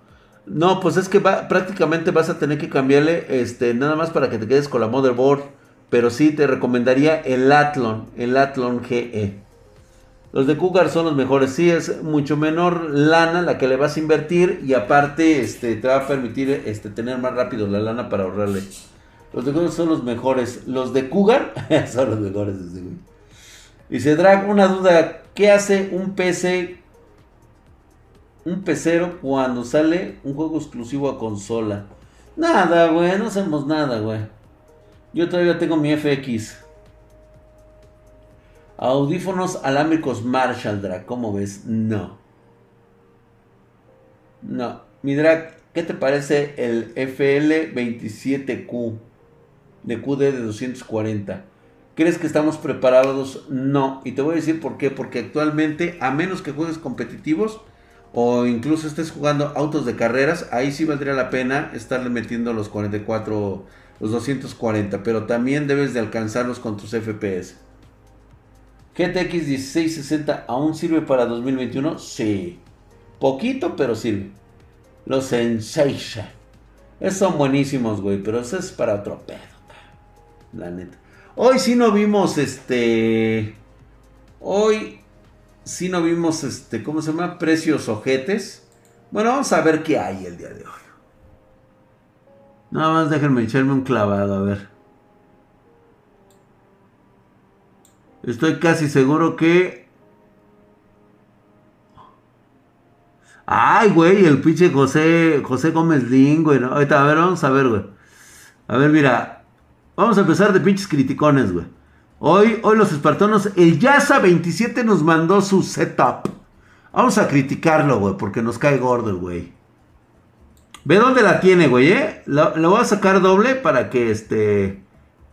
No, pues es que prácticamente vas a tener que cambiarle este nada más para que te quedes con la motherboard, pero sí te recomendaría el Athlon, el Athlon GE. Los de Cougar son los mejores. Sí, es mucho menor lana la que le vas a invertir y aparte este, te va a permitir este, tener más rápido la lana para ahorrarle. Los de Cougar son los mejores. Los de Cougar son los mejores. Dice Drag, una duda. ¿Qué hace un PC, un pecero cuando sale un juego exclusivo a consola? Nada, güey. No hacemos nada, güey. Yo todavía tengo mi FX. Audífonos alámbricos Marshall, Drag. ¿Cómo ves? No. No. Mi Drag, ¿qué te parece el FL27Q? De QD de 240. ¿Crees que estamos preparados? No. Y te voy a decir por qué. Porque actualmente, a menos que juegues competitivos o incluso estés jugando autos de carreras, ahí sí valdría la pena estarle metiendo los 44, los 240. Pero también debes de alcanzarlos con tus FPS. GTX 1660 aún sirve para 2021? Sí. Poquito, pero sirve. Los Sensation. Esos son buenísimos, güey. Pero eso es para otro pedo. La neta. Hoy sí no vimos este. Hoy sí no vimos este. ¿Cómo se llama? Precios ojetes. Bueno, vamos a ver qué hay el día de hoy. Nada más déjenme echarme un clavado, a ver. Estoy casi seguro que. Ay, güey, el pinche José, José Gómez Lin, güey. Ahorita, a ver, vamos a ver, güey. A ver, mira. Vamos a empezar de pinches criticones, güey. Hoy, hoy los espartanos, el Yasa 27 nos mandó su setup. Vamos a criticarlo, güey, porque nos cae gordo güey. Ve dónde la tiene, güey, ¿eh? Lo, voy a sacar doble para que, este,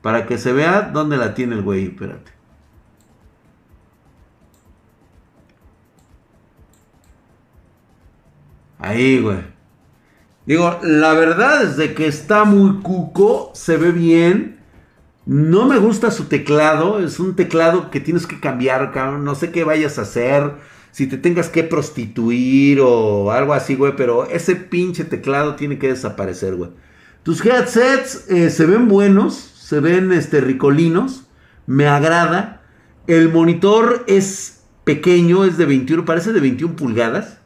para que se vea dónde la tiene el güey. Espérate. Ahí, güey. Digo, la verdad es de que está muy cuco, se ve bien. No me gusta su teclado, es un teclado que tienes que cambiar, cabrón. No sé qué vayas a hacer, si te tengas que prostituir o algo así, güey. Pero ese pinche teclado tiene que desaparecer, güey. Tus headsets eh, se ven buenos, se ven este, ricolinos, me agrada. El monitor es pequeño, es de 21, parece de 21 pulgadas.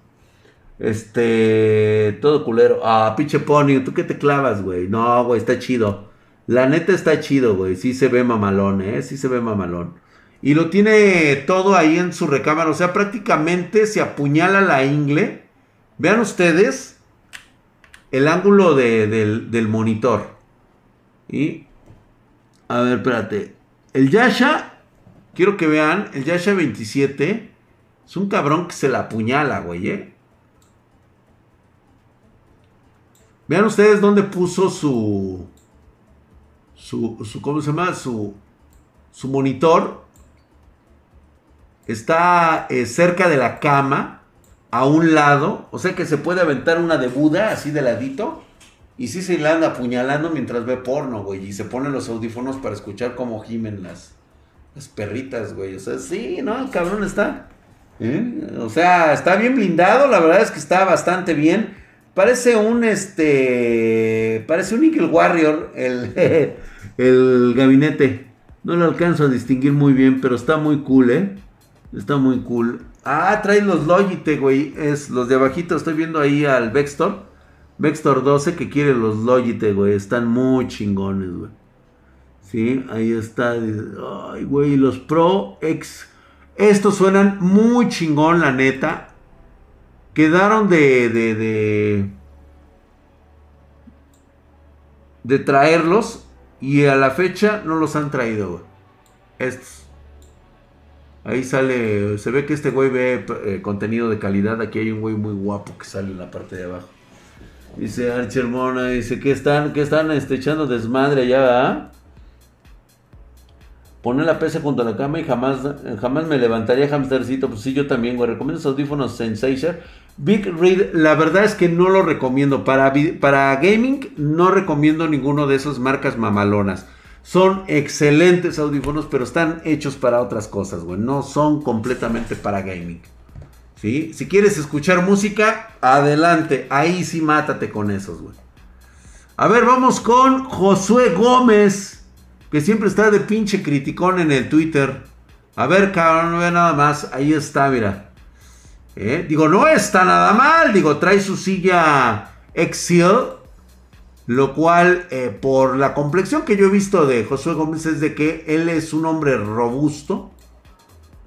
Este, todo culero. Ah, pinche pony, ¿tú qué te clavas, güey? No, güey, está chido. La neta está chido, güey. Sí se ve mamalón, ¿eh? Sí se ve mamalón. Y lo tiene todo ahí en su recámara. O sea, prácticamente se apuñala la ingle. Vean ustedes el ángulo del, del monitor. Y... A ver, espérate. El Yasha, quiero que vean, el Yasha 27 es un cabrón que se la apuñala, güey, ¿eh? Vean ustedes dónde puso su, su, su ¿cómo se llama? Su, su monitor. Está eh, cerca de la cama, a un lado. O sea que se puede aventar una de Buda, así de ladito. Y sí se le anda apuñalando mientras ve porno, güey. Y se pone los audífonos para escuchar cómo gimen las, las perritas, güey. O sea, sí, ¿no? El cabrón está. ¿eh? O sea, está bien blindado. La verdad es que está bastante bien. Parece un este. Parece un Eagle Warrior. El, el gabinete. No lo alcanzo a distinguir muy bien. Pero está muy cool, eh. Está muy cool. Ah, trae los Logitech, güey. Es los de abajito. Estoy viendo ahí al Vextor. Vextor 12 que quiere los Logitech, güey. Están muy chingones, güey. Sí, ahí está. Ay, güey, los Pro X. Estos suenan muy chingón, la neta. Quedaron de, de, de, de traerlos y a la fecha no los han traído, güey. Estos. Ahí sale, se ve que este güey ve eh, contenido de calidad. Aquí hay un güey muy guapo que sale en la parte de abajo. Dice Archer Mona, dice que están, que están este, echando desmadre allá, ¿verdad? Poner la PC junto a la cama y jamás, jamás me levantaría hamstercito. Pues sí, yo también, güey. Recomiendo esos audífonos Sensation. Big Read, la verdad es que no lo recomiendo. Para, para gaming, no recomiendo ninguno de esas marcas mamalonas. Son excelentes audífonos, pero están hechos para otras cosas, güey. No son completamente para gaming. ¿Sí? Si quieres escuchar música, adelante. Ahí sí mátate con esos, güey. A ver, vamos con Josué Gómez, que siempre está de pinche criticón en el Twitter. A ver, cabrón, no vea nada más. Ahí está, mira. ¿Eh? Digo, no está nada mal. Digo, trae su silla Excel lo cual, eh, por la complexión que yo he visto de Josué Gómez, es de que él es un hombre robusto.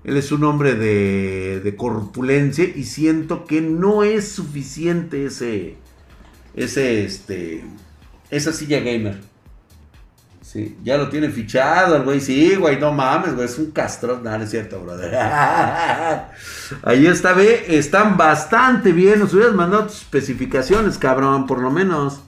Él es un hombre de, de corpulencia y siento que no es suficiente ese, ese, este, esa silla gamer. Sí, ya lo tiene fichado el güey. Sí, güey, no mames, güey, es un castro. No, no es cierto, brother. Ahí está, ve, están bastante bien. Nos hubieras mandado tus especificaciones, cabrón, por lo menos.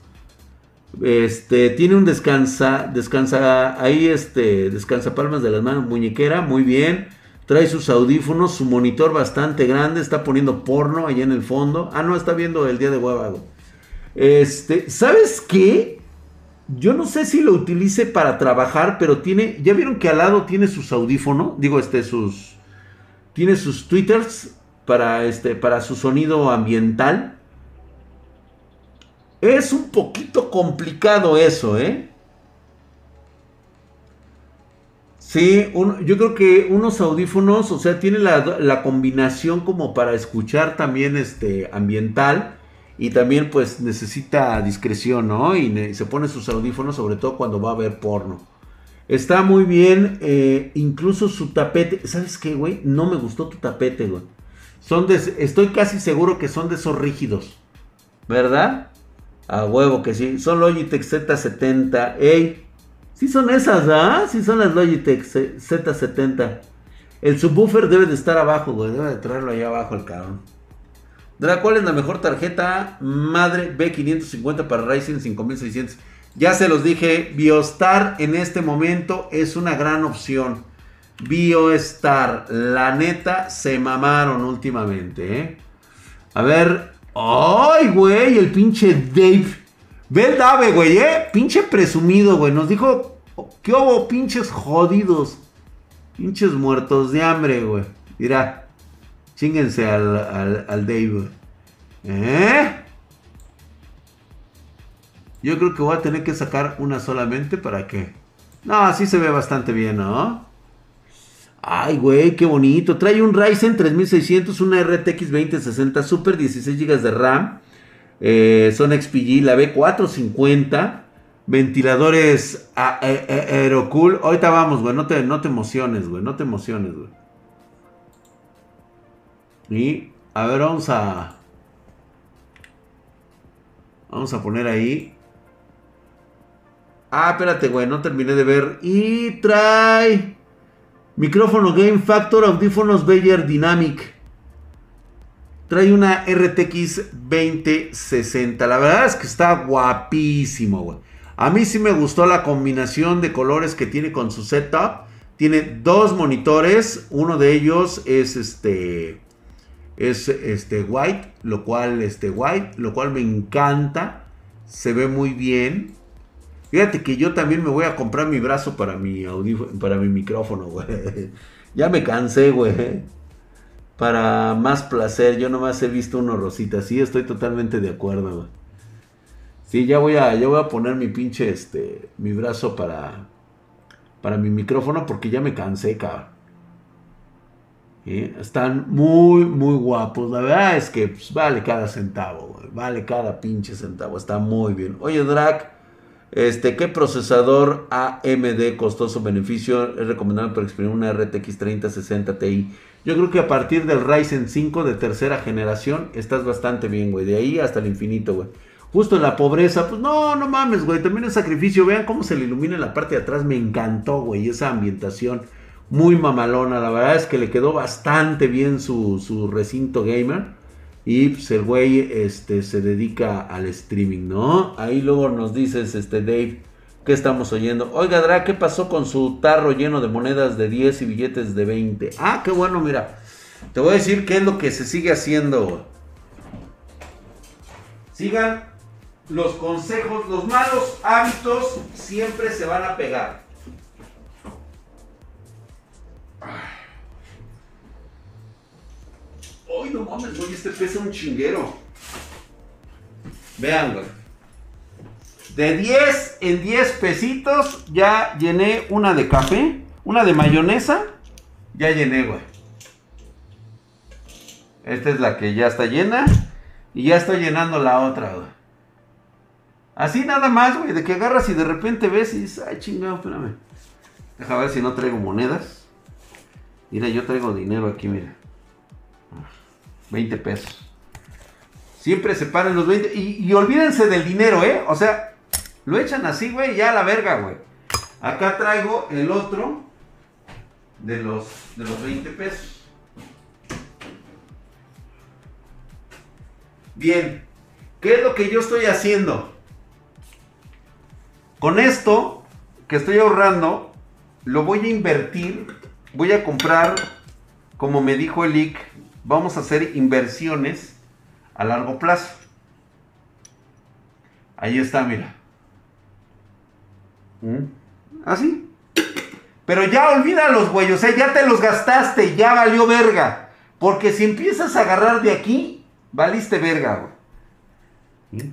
Este, tiene un descansa, descansa, ahí este, descansa palmas de las manos, muñequera, muy bien. Trae sus audífonos, su monitor bastante grande, está poniendo porno allá en el fondo. Ah, no, está viendo el día de huevago. Este, ¿sabes qué? Yo no sé si lo utilice para trabajar, pero tiene, ya vieron que al lado tiene sus audífonos, digo, este, sus, tiene sus twitters para, este, para su sonido ambiental. Es un poquito complicado eso, ¿eh? Sí, yo creo que unos audífonos, o sea, tiene la, combinación como para escuchar también este ambiental y también pues necesita discreción, ¿no? Y se pone sus audífonos sobre todo cuando va a ver porno. Está muy bien, eh, incluso su tapete, ¿sabes qué, güey? No me gustó tu tapete, güey. Son de, estoy casi seguro que son de esos rígidos, ¿verdad? A huevo que sí. Son Logitech Z70. Ey. Sí son esas, ¿ah? Sí son las Logitech Z70. El subwoofer debe de estar abajo, güey. Debe de traerlo ahí abajo el cabrón. ¿Cuál es la mejor tarjeta madre B550 para Ryzen 5600? Ya se los dije, Biostar en este momento es una gran opción. Biostar, la neta, se mamaron últimamente, ¿eh? A ver, Ay, güey, el pinche Dave. Ve el Dave, güey, eh. Pinche presumido, güey. Nos dijo, ¿qué hubo, pinches jodidos? Pinches muertos de hambre, güey. Mira, chinguense al, al, Dave. ¿Eh? Yo creo que voy a tener que sacar una solamente para que... No, así se ve bastante bien, ¿no? Ay, güey, qué bonito. Trae un Ryzen 3600, una RTX 2060 Super, 16 GB de RAM. Eh, son XPG, la B450. Ventiladores Aerocool. Ahorita vamos, güey. No te, no te emociones, güey. No te emociones, güey. Y, a ver, vamos a... Vamos a poner ahí. Ah, espérate, güey. No terminé de ver. Y trae... Micrófono Game Factor, audífonos Beyer Dynamic. Trae una RTX 2060. La verdad es que está guapísimo, güey. A mí sí me gustó la combinación de colores que tiene con su setup. Tiene dos monitores. Uno de ellos es este. Es este white. Lo cual, este white. Lo cual me encanta. Se ve muy bien. Fíjate que yo también me voy a comprar mi brazo para mi para mi micrófono, güey. Ya me cansé, güey. Para más placer, yo nomás he visto uno rosita. Sí, estoy totalmente de acuerdo, güey. Sí, ya voy a, ya voy a poner mi pinche, este, mi brazo para, para mi micrófono porque ya me cansé, cabrón. Están muy, muy guapos. La verdad es que pues, vale cada centavo. Vale cada pinche centavo. Está muy bien. Oye, Drac. Este, ¿Qué procesador AMD costoso-beneficio es recomendable para exprimir una RTX 3060 Ti? Yo creo que a partir del Ryzen 5 de tercera generación estás bastante bien, güey. De ahí hasta el infinito, güey. justo en la pobreza. Pues no, no mames, güey. También es sacrificio. Vean cómo se le ilumina la parte de atrás. Me encantó, güey, esa ambientación. Muy mamalona. La verdad es que le quedó bastante bien su, su recinto gamer. Y pues el güey este, se dedica al streaming, ¿no? Ahí luego nos dices, este Dave, ¿qué estamos oyendo? Oiga, Dra, ¿qué pasó con su tarro lleno de monedas de 10 y billetes de 20? Ah, qué bueno, mira. Te voy a decir qué es lo que se sigue haciendo. Sigan los consejos, los malos hábitos siempre se van a pegar. Ay, no mames, güey, este pesa un chinguero. Vean, güey. De 10 en 10 pesitos ya llené una de café, una de mayonesa. Ya llené, güey. Esta es la que ya está llena. Y ya estoy llenando la otra, güey. Así nada más, güey, de que agarras y de repente ves y dices, ay chingado, espérame. Deja ver si no traigo monedas. Mira, yo traigo dinero aquí, mira. 20 pesos. Siempre separen los 20. Y, olvídense del dinero, ¿eh? O sea, lo echan así, güey, ya a la verga, güey. Acá traigo el otro de los, de los 20 pesos. Bien, ¿qué es lo que yo estoy haciendo? Con esto que estoy ahorrando, lo voy a invertir, voy a comprar, como me dijo el IC, vamos a hacer inversiones a largo plazo. Ahí está, mira. ¿Mm? Así. Pero ya olvídalos, güey. O sea, ya te los gastaste, ya valió verga. Porque si empiezas a agarrar de aquí, valiste verga, güey.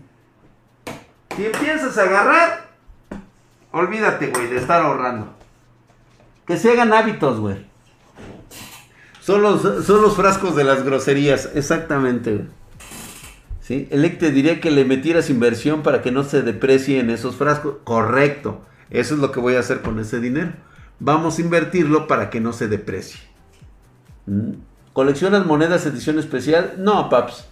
Si empiezas a agarrar, olvídate, güey, de estar ahorrando. Que se hagan hábitos, güey. Son los, son los frascos de las groserías, exactamente, güey. ¿Sí? El te diría que le metieras inversión para que no se deprecien esos frascos. Correcto. Eso es lo que voy a hacer con ese dinero. Vamos a invertirlo para que no se deprecie. ¿Mm? ¿Coleccionas monedas edición especial? No, paps.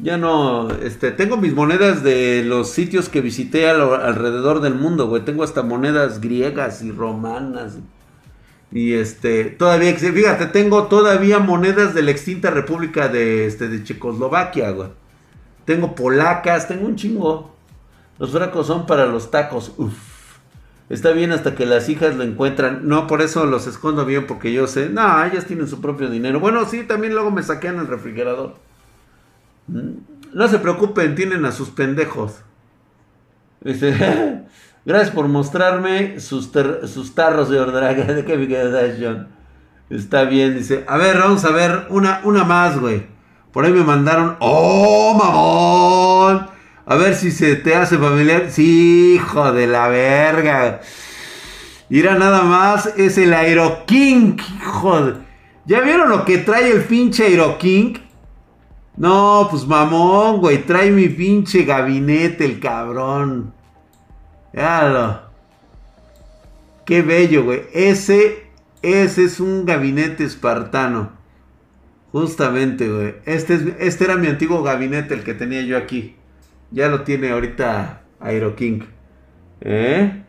Ya no, este, tengo mis monedas de los sitios que visité alrededor del mundo, güey. Tengo hasta monedas griegas y romanas. Y este, todavía, fíjate, tengo todavía monedas de la extinta República de, este, de Checoslovaquia, güey. Tengo polacas, tengo un chingo. Los fracos son para los tacos. Uf. Está bien hasta que las hijas lo encuentran. No, por eso los escondo bien, porque yo sé. No, ellas tienen su propio dinero. Bueno, sí, también luego me saquean el refrigerador. Mm, no se preocupen, tienen a sus pendejos. gracias por mostrarme sus, sus tarros de ordraga. ¿De qué John? Está bien, dice. A ver, vamos a ver una, una más, güey. Por ahí me mandaron. ¡Oh, mamón! A ver si se te hace familiar. Sí, hijo de la verga. Irá nada más. Es el Aero King. Hijo ¿Ya vieron lo que trae el pinche Aero King? No, pues mamón, güey. Trae mi pinche gabinete, el cabrón. Qué bello, güey. Ese, ese es un gabinete espartano. Justamente, güey. Este, es, este era mi antiguo gabinete, el que tenía yo aquí. Ya lo tiene ahorita Aero King. ¿Eh?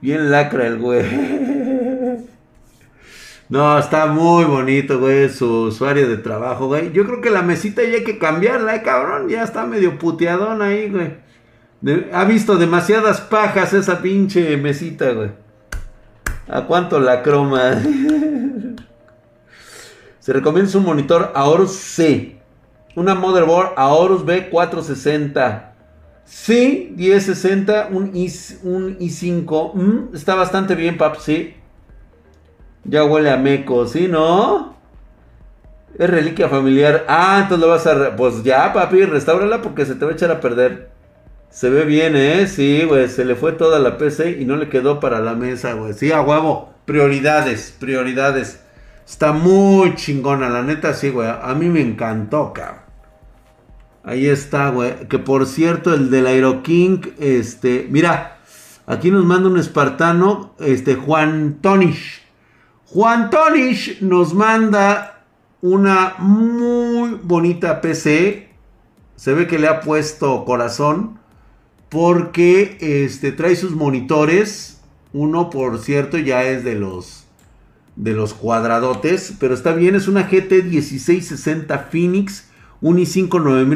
Bien lacra el güey. No, está muy bonito, güey, su, su, área de trabajo, güey. Yo creo que la mesita ya hay que cambiarla, eh, cabrón. Ya está medio puteadón ahí, güey. ha visto demasiadas pajas esa pinche mesita, güey. ¿A cuánto la croma? Se recomienda un monitor Aorus C. Una motherboard Aorus B460. Sí, 1060, un, I, un i5. Mm, está bastante bien, pap, sí. Ya huele a meco, ¿sí, no? Es reliquia familiar. Ah, entonces lo vas a... Pues ya, papi, restáurala porque se te va a echar a perder. Se ve bien, ¿eh? Sí, güey, se le fue toda la PC y no le quedó para la mesa, güey. Sí, a huevo. Prioridades, prioridades. Está muy chingona, la neta, sí, güey. A mí me encantó, cabrón. Ahí está, güey. Que por cierto, el del Aero King, este, mira, aquí nos manda un espartano, este, Juan Tonish. Juan Tonish nos manda una muy bonita PC. Se ve que le ha puesto corazón porque este, trae sus monitores. Uno, por cierto, ya es de los, de los cuadradotes, pero está bien. Es una GT 1660 Phoenix, un i5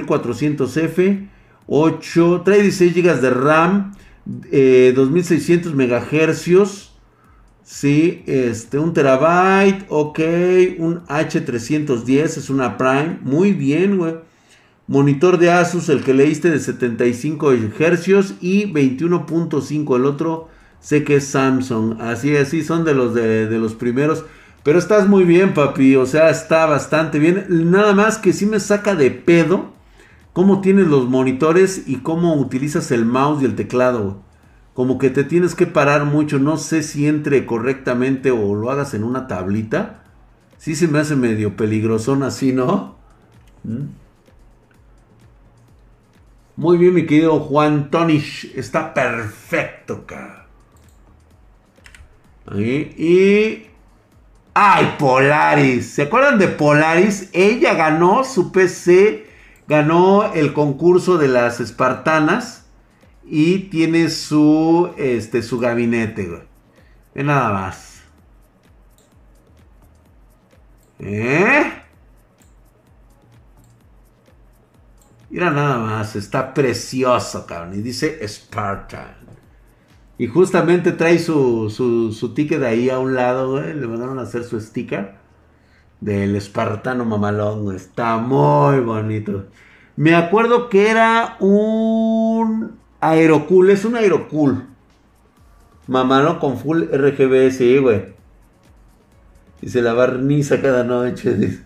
9400F, 8, trae 16 GB de RAM, 2600 MHz. Sí, este, un terabyte, ok, un H310, es una Prime, muy bien, güey. Monitor de Asus, el que leíste de 75 Hz y 21.5, el otro sé que es Samsung, así, así, son de los, de, de los primeros. Pero estás muy bien, papi, o sea, está bastante bien. Nada más que sí me saca de pedo cómo tienes los monitores y cómo utilizas el mouse y el teclado, güey como que te tienes que parar mucho. No sé si entre correctamente o lo hagas en una tablita. Sí se me hace medio peligrosón así, ¿no? ¿Mm? Muy bien, mi querido Juan Tonish. Está perfecto, acá. Y... ¡Ay, Polaris! ¿Se acuerdan de Polaris? Ella ganó su PC, ganó el concurso de las Espartanas y tiene su, este, su gabinete, güey. Ve nada más. ¿Eh? Mira nada más, está precioso, cabrón. Y dice Spartan. Y justamente trae su, su, su ticket ahí a un lado, güey. Le mandaron a hacer su sticker del espartano mamalón. Está muy bonito. Me acuerdo que era un Aerocool, es un Aerocool. Mamá, Con full RGB, sí, güey. Y se la barniza cada noche.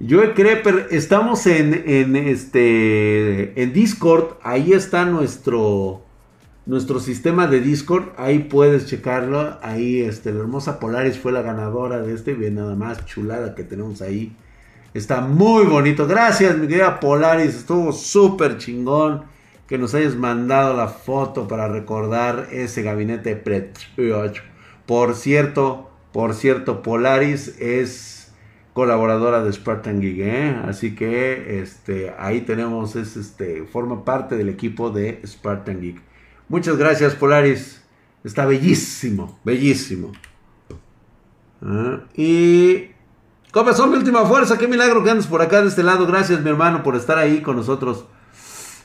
Yo creo, estamos en, en, este en Discord. Ahí está nuestro nuestro sistema de Discord. Ahí puedes checarlo. Ahí este la hermosa Polaris fue la ganadora de este. Bien, nada más chulada que tenemos ahí. Está muy bonito. Gracias, mi querida Polaris. Estuvo súper chingón que nos hayas mandado la foto para recordar ese gabinete precioso. Por cierto, por cierto, Polaris es colaboradora de Spartan Geek, ¿eh? así que este, ahí tenemos, es, este, forma parte del equipo de Spartan Geek. Muchas gracias, Polaris. Está bellísimo, bellísimo. Ah, y ¿Cómo son mi última fuerza? Qué milagro que por acá de este lado. Gracias, mi hermano, por estar ahí con nosotros.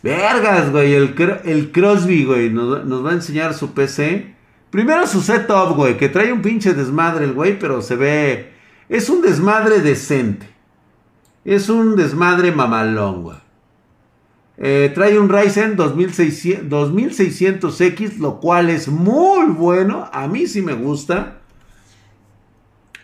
Vergas, güey. El, el Crosby, güey, nos, va a enseñar su PC. Primero su setup, güey, que trae un pinche desmadre el güey, pero se ve... Es un desmadre decente. Es un desmadre mamalón, güey. Eh, trae un Ryzen 2600, 2600X, lo cual es muy bueno. A mí sí me gusta.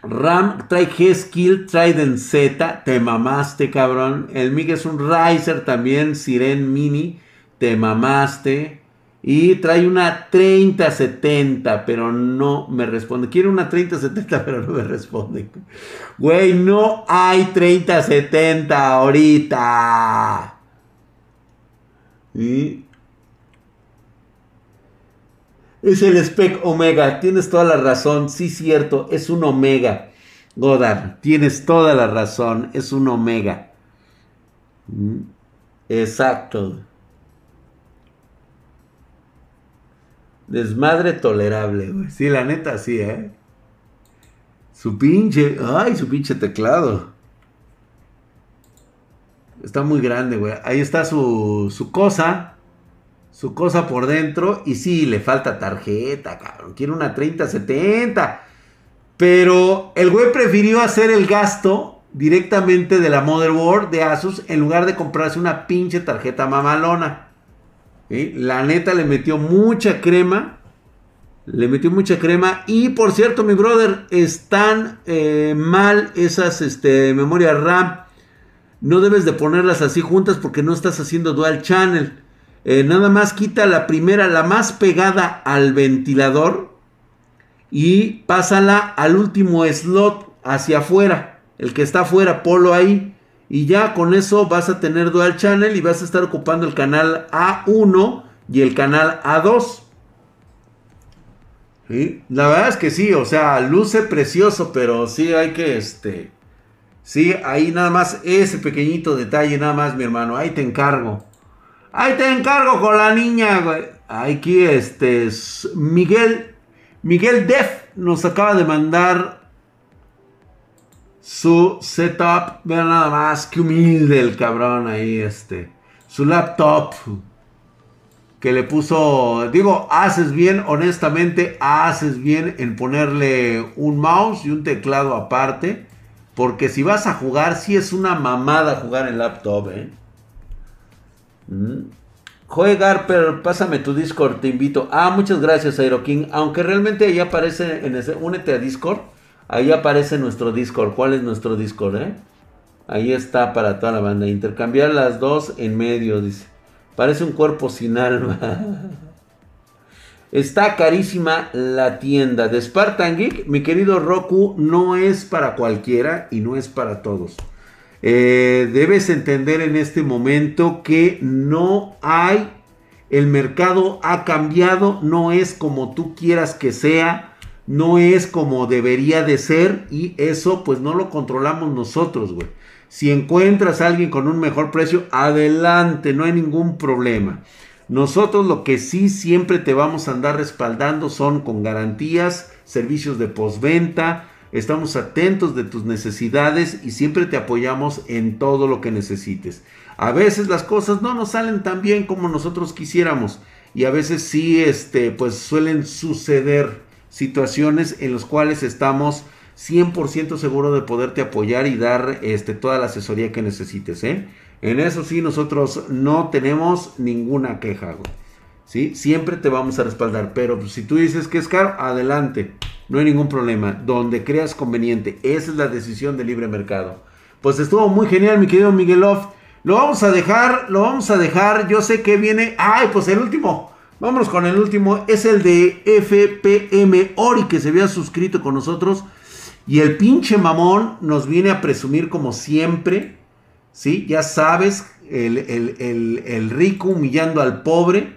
Ram trae G-Skill Trident Z, te mamaste, cabrón. El MIG es un Riser también, Siren Mini, te mamaste. Y trae una 3070, pero no me responde. Quiere una 3070, pero no me responde. Güey, no hay 3070 ahorita. Y es el Spec Omega. Tienes toda la razón. Sí, cierto. Es un Omega. Godard. Tienes toda la razón. Es un Omega. Mm, exacto. Desmadre tolerable, güey. Sí, la neta, sí, ¿eh? Su pinche. Ay, su pinche teclado. Está muy grande, güey. Ahí está su, su cosa su cosa por dentro. Y sí, le falta tarjeta, cabrón. Quiere una 3070. Pero el güey prefirió hacer el gasto directamente de la motherboard de Asus en lugar de comprarse una pinche tarjeta mamalona. La neta le metió mucha crema. Le metió mucha crema. Y por cierto, mi brother, están eh, mal esas este, memorias RAM. No debes de ponerlas así juntas porque no estás haciendo dual channel. Eh, nada más quita la primera, la más pegada al ventilador y pásala al último slot hacia afuera, el que está afuera, polo ahí. Y ya con eso vas a tener dual channel y vas a estar ocupando el canal A1 y el canal A2. La verdad es que sí, o sea, luce precioso, pero sí hay que, este, Sí, ahí nada más ese pequeñito detalle, nada más, mi hermano. Ahí te encargo. Ahí te encargo con la niña, güey. Aquí, este, Miguel, Miguel Def nos acaba de mandar su setup. Vean nada más, qué humilde el cabrón ahí, este. Su laptop. Que le puso, digo, haces bien, honestamente, haces bien en ponerle un mouse y un teclado aparte. Porque si vas a jugar, sí es una mamada jugar en laptop, ¿eh? Juegar, pero pásame tu Discord, te invito. Ah, muchas gracias, Aeroking. Aunque realmente ahí aparece en ese. Únete a Discord. Ahí aparece nuestro Discord. ¿Cuál es nuestro Discord, eh? Ahí está para toda la banda. Intercambiar las dos en medio, dice. Parece un cuerpo sin alma. Está carísima la tienda de Spartan Geek. Mi querido Roku, no es para cualquiera y no es para todos. Eh, debes entender en este momento que no hay, el mercado ha cambiado, no es como tú quieras que sea, no es como debería de ser y eso pues no lo controlamos nosotros, güey. Si encuentras a alguien con un mejor precio, adelante, no hay ningún problema. Nosotros lo que sí siempre te vamos a andar respaldando son con garantías, servicios de postventa, estamos atentos de tus necesidades y siempre te apoyamos en todo lo que necesites. A veces las cosas no nos salen tan bien como nosotros quisiéramos y a veces sí este pues suelen suceder situaciones en las cuales estamos 100% seguros de poderte apoyar y dar este toda la asesoría que necesites, ¿eh? En eso sí, nosotros no tenemos ninguna queja. ¿Sí? Siempre te vamos a respaldar. Pero pues, si tú dices que es caro, adelante. No hay ningún problema. Donde creas conveniente. Esa es la decisión del libre mercado. Pues estuvo muy genial, mi querido Miguelov. Lo vamos a dejar, lo vamos a dejar. Yo sé que viene. ¡Ay! Pues el último. Vámonos con el último. Es el de FPM Ori que se había suscrito con nosotros. Y el pinche mamón nos viene a presumir como siempre ¿sí? Ya sabes, el, rico humillando al pobre,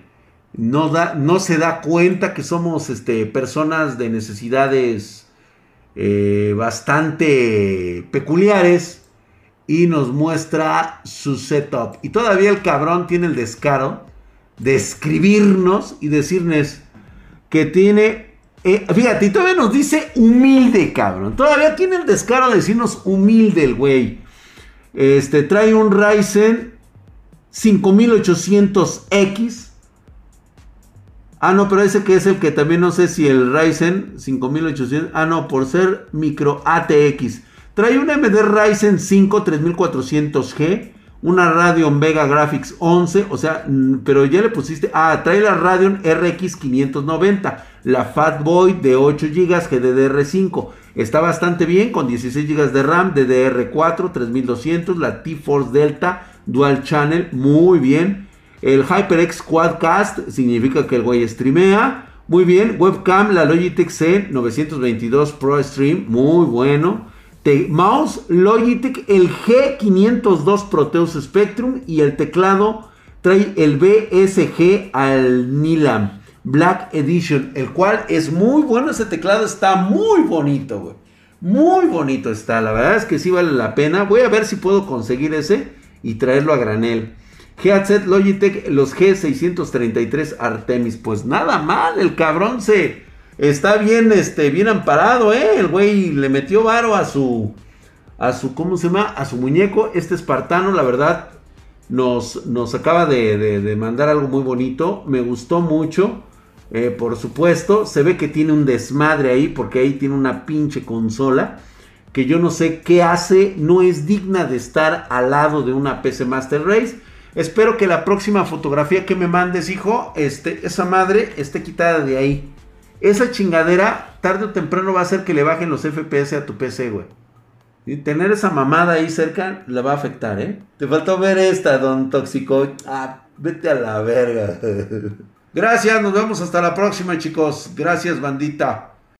no, da, no, se da cuenta que somos este, personas de necesidades eh, bastante peculiares y nos muestra su setup. Y todavía el cabrón tiene el descaro de escribirnos y decirnos que tiene... Eh, fíjate, y todavía nos dice humilde, cabrón. Todavía tiene el descaro de decirnos humilde el güey. Este, trae un Ryzen 5800X. Ah, no, pero ese que es el que también no sé si el Ryzen 5800. Ah, no, por ser micro ATX. Trae un AMD Ryzen 5 3400G. Una Radeon Vega Graphics 11. O sea, pero ya le pusiste. Ah, trae la Radeon RX 590. La Fatboy de 8 GB GDDR5. Está bastante bien con 16 GB de RAM, DDR4, 3200, la T-Force Delta Dual Channel, muy bien. El HyperX Quadcast significa que el güey streamea. Muy bien, webcam, la Logitech C922 Pro Stream, muy bueno. mouse Logitech, el G502 Proteus Spectrum y el teclado trae el BSG al Nilam. Black Edition, el cual es muy bueno. Ese teclado está muy bonito, güey. Muy bonito está. La verdad es que sí vale la pena. Voy a ver si puedo conseguir ese y traerlo a granel. Headset Logitech, los G633 Artemis. Pues nada mal, el cabrón se está bien, este, bien amparado, ¿eh? El güey le metió varo a su, a su, ¿cómo se llama? A su muñeco. Este espartano, la verdad, nos, nos acaba de, mandar algo muy bonito. Me gustó mucho. Eh, por supuesto, se ve que tiene un desmadre ahí porque ahí tiene una pinche consola que yo no sé qué hace, no es digna de estar al lado de una PC Master Race. Espero que la próxima fotografía que me mandes, hijo, este, esa madre esté quitada de ahí. Esa chingadera, tarde o temprano va a hacer que le bajen los FPS a tu PC, güey. Y tener esa mamada ahí cerca la va a afectar, ¿eh? Te faltó ver esta, don Tóxico. Ah, vete a la verga. Gracias, nos vemos hasta la próxima, chicos. Gracias, bandita.